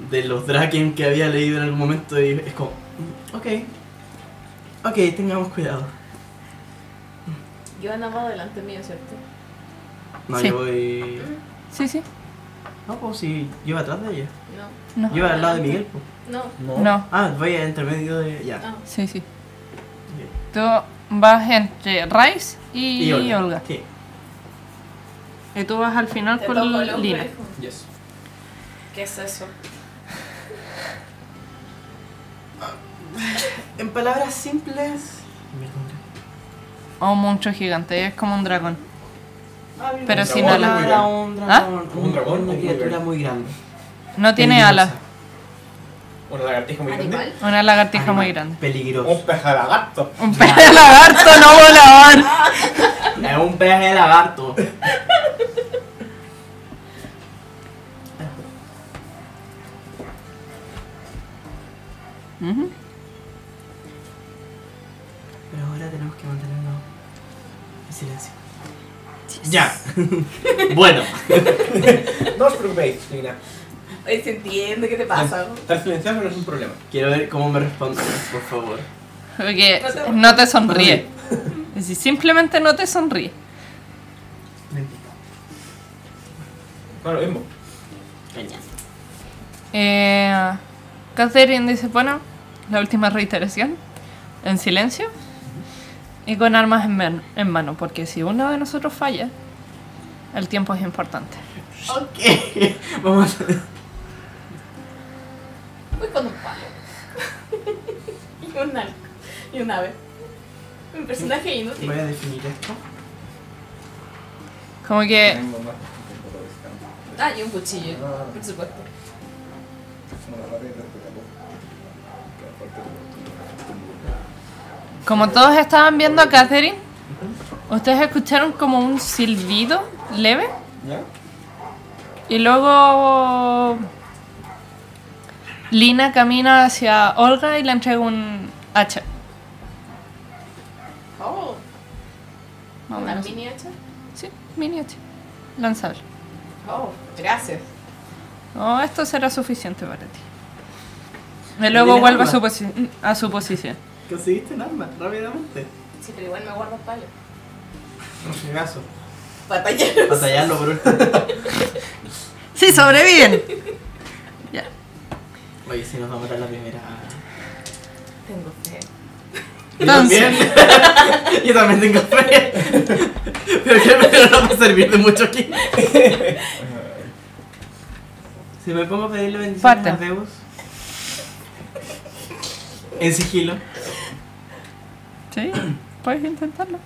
de los Draken que había leído en algún momento y es como. mm, Ok. Ok, tengamos cuidado. Joana va delante mío, ¿cierto? No, Sí. yo voy. Sí, sí. No, pues sí, yo iba atrás de ella. No. No. Yo iba al lado de Miguel, pues. No. No. No. Ah, voy entre medio de. Ya. Ah. Sí, sí. Tú vas entre Rice y, Y Olga. Olga. Sí. Y tú vas al final Te con Lina. Yes. ¿Qué es eso? En palabras simples. Un monstruo gigante, es como un dragón. Pero Un sin alas. Era ¿Ah? dragón. Un dragón Una criatura muy grande. No tiene alas, Una lagartija muy grande. Una lagartija Animal muy grande. Peligroso. Un pez de lagarto. Un pez de lagarto no volador. Es un pez de lagarto. Ujú. Pero ahora tenemos que mantenernos en silencio. Ya. bueno. No os preocupéis, Lina. Oye, se entiende qué te pasa. Estar silencioso no es un problema. Quiero ver cómo me responden, por favor. Porque no te sonríe. Es decir, simplemente no te sonríe. Bueno, lo mismo. Eh, Catherine dice, bueno, la última reiteración, en silencio y con armas en, man- en mano, porque si uno de nosotros falla, el tiempo es importante. Ok. Vamos a... Voy con un palo. Mi nave. Mi personaje inútil. Voy a definir esto. Como que Tengo más. Ah, y un cuchillo, por supuesto. La Como todos estaban viendo a Catherine, ustedes escucharon como un silbido leve ¿Ya? y luego Lina camina hacia Olga y le entrega un hacha. Oh, una mini hacha. Sí, mini hacha. Lanzable. Oh, gracias. No, esto será suficiente para ti. Y luego ¿Tienes vuelve a su, posi- a su posición. Conseguiste un arma rápidamente. Sí, pero igual me guardo palo. No sé caso. Batallar. Batallarlo por. ¡Sí, sobreviven! ya. Oye, si nos vamos a la primera. Tengo fe. Yo también. Yo también tengo fe. Pero que pero no va a servir de mucho aquí. Si me pongo a pedirle bendiciones Parten. a Zeus. En sigilo. Sí, puedes intentarlo.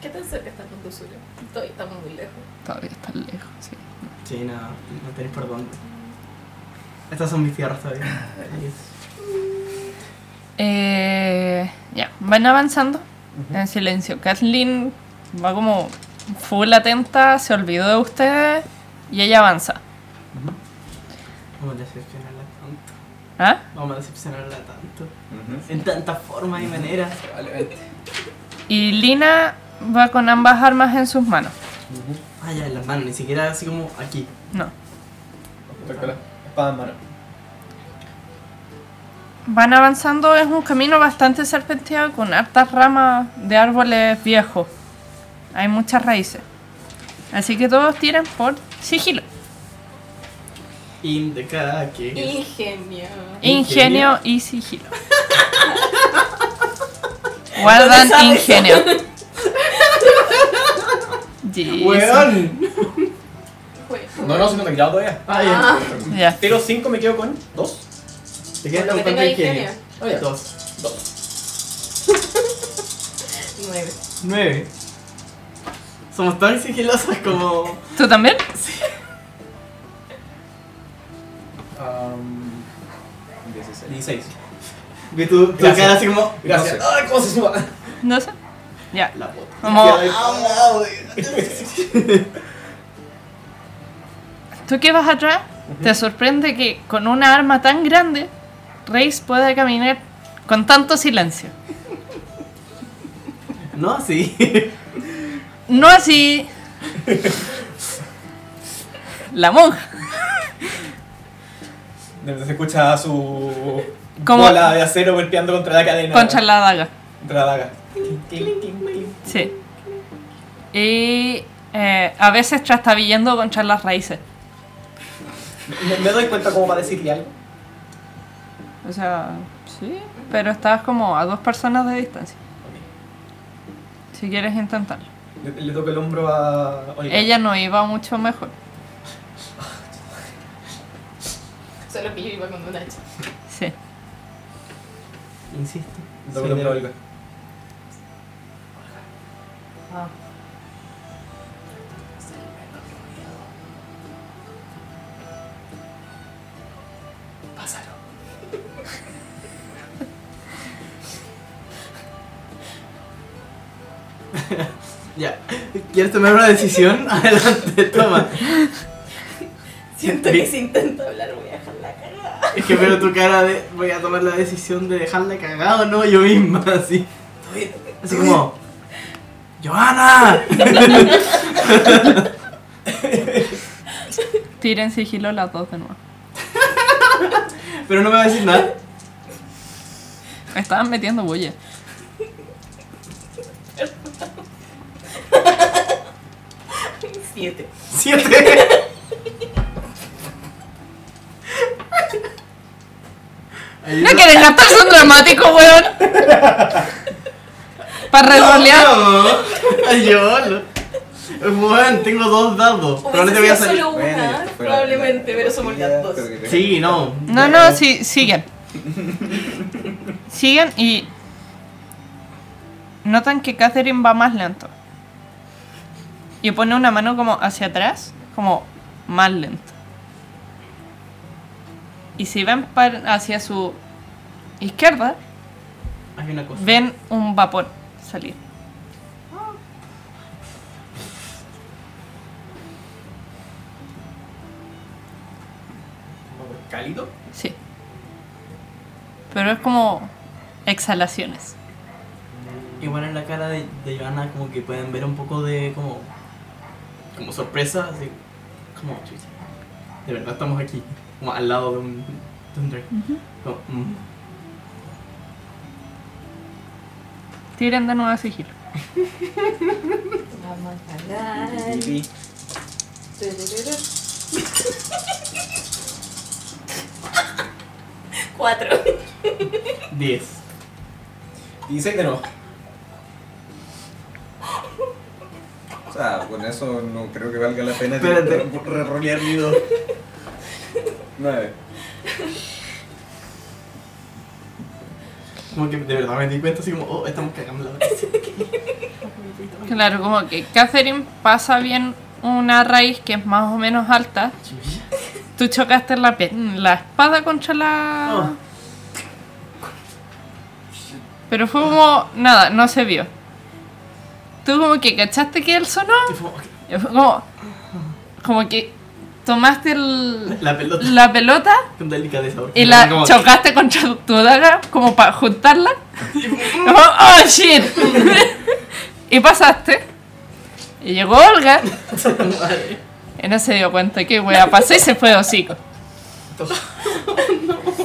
¿Qué tan cerca está con tu suyo? Estoy, estamos muy lejos. Todavía está lejos, sí. Sí, no, no tenéis por dónde. Estas son mis tierras todavía. Eh, ya, van avanzando en silencio. Kathleen va como full atenta, se olvidó de ustedes y ella avanza. Vamos a decepcionarla tanto. ¿Ah? Vamos a decepcionarla tanto. En tantas formas y maneras. Probablemente. Y Lina va con ambas armas en sus manos. Ah, ya, en las manos, ni siquiera así como aquí. No. Espada en mano. Van avanzando, es un camino bastante serpenteado con hartas ramas de árboles viejos. Hay muchas raíces. Así que todos tiran por sigilo. Indica que. Ingenio. Ingenio y sigilo. Guardan ingenio. ¡Weón! No, no, si no me he quedado todavía. Ah, ya. Ya. Tiro 5, me quedo con 2. Te quedas Con cuánto ingenio. ingenio. Oh, ya. Dos. 2. Nueve. Nueve. Somos tan sigilosas como. ¿Tú también? Um, 16. 16. Vi tu, tu cara así como. Gracias. No sé. ¡Ay, cómo se suba! No sé. Ya. La bota. Como, tú que vas atrás, te sorprende que con una arma tan grande, Reis pueda caminar con tanto silencio. No, sí. No así. La monja. Donde se escucha su Como- bola de acero golpeando contra la cadena. Contra la daga. Contra la daga. Sí. Y eh, a veces trastabillando contra las raíces. Me, me doy cuenta como para decirle algo. O sea, sí, pero estás como a dos personas de distancia. Si quieres intentarlo. Le, le toco el hombro a Olga. Ella no iba mucho mejor. Solo que yo iba con un hacha. Sí. Insisto. Le toco el hombro a Olga. Ah. Pásalo. Ya. ¿Quieres tomar una decisión? Adelante, toma. Siento que si intento hablar voy a. Es que veo tu cara de. Voy a tomar la decisión de dejarla cagado, no yo misma, así. Así como. ¡Johanna! Tiren sigilo las dos de nuevo. Pero no me va a decir nada. Estaban metiendo bulla. Siete. Siete. ¿No quieren gastarse un dramático, weón? Para regolear. No, Ay, yo, no. Bueno, tengo dos dados. Pero no te voy a salir. solo una, probablemente, pero somos las dos. Sí, no. No, no, sí, siguen. Siguen y notan que Catherine va más lento. Y pone una mano como hacia atrás, como más lento. Y si ven par- hacia su izquierda, Hay una cosa. ven un vapor salir. ¿Cálido? Sí. Pero es como exhalaciones. Igual en la cara de, de Johanna como que pueden ver un poco de como como sorpresa, así como chucha. De verdad estamos aquí, como al lado de un, de un dragón. Como, mm. Tiren de nuevo a sigilo. Vamos a ganar. Cuatro. 10. 16 de nuevo. O sea, con eso no creo que valga la pena Espérate. re-rolear 2. 9. Como que de verdad me di cuenta así como, oh, estamos cagando la. Claro, como que Catherine pasa bien una raíz que es más o menos alta. Tú chocaste la, la espada contra la... Oh. Pero fue como... Nada, no se vio. Tú como que cachaste que él sonó. Y fue como... Como que tomaste el- La pelota la pelota con delicadeza. porque y la como- chocaste contra tu daga como para juntarla. Y fue, ¡Oh, shit! y pasaste. Y llegó Olga. Y no se dio cuenta que wea pasó y se fue de hocico.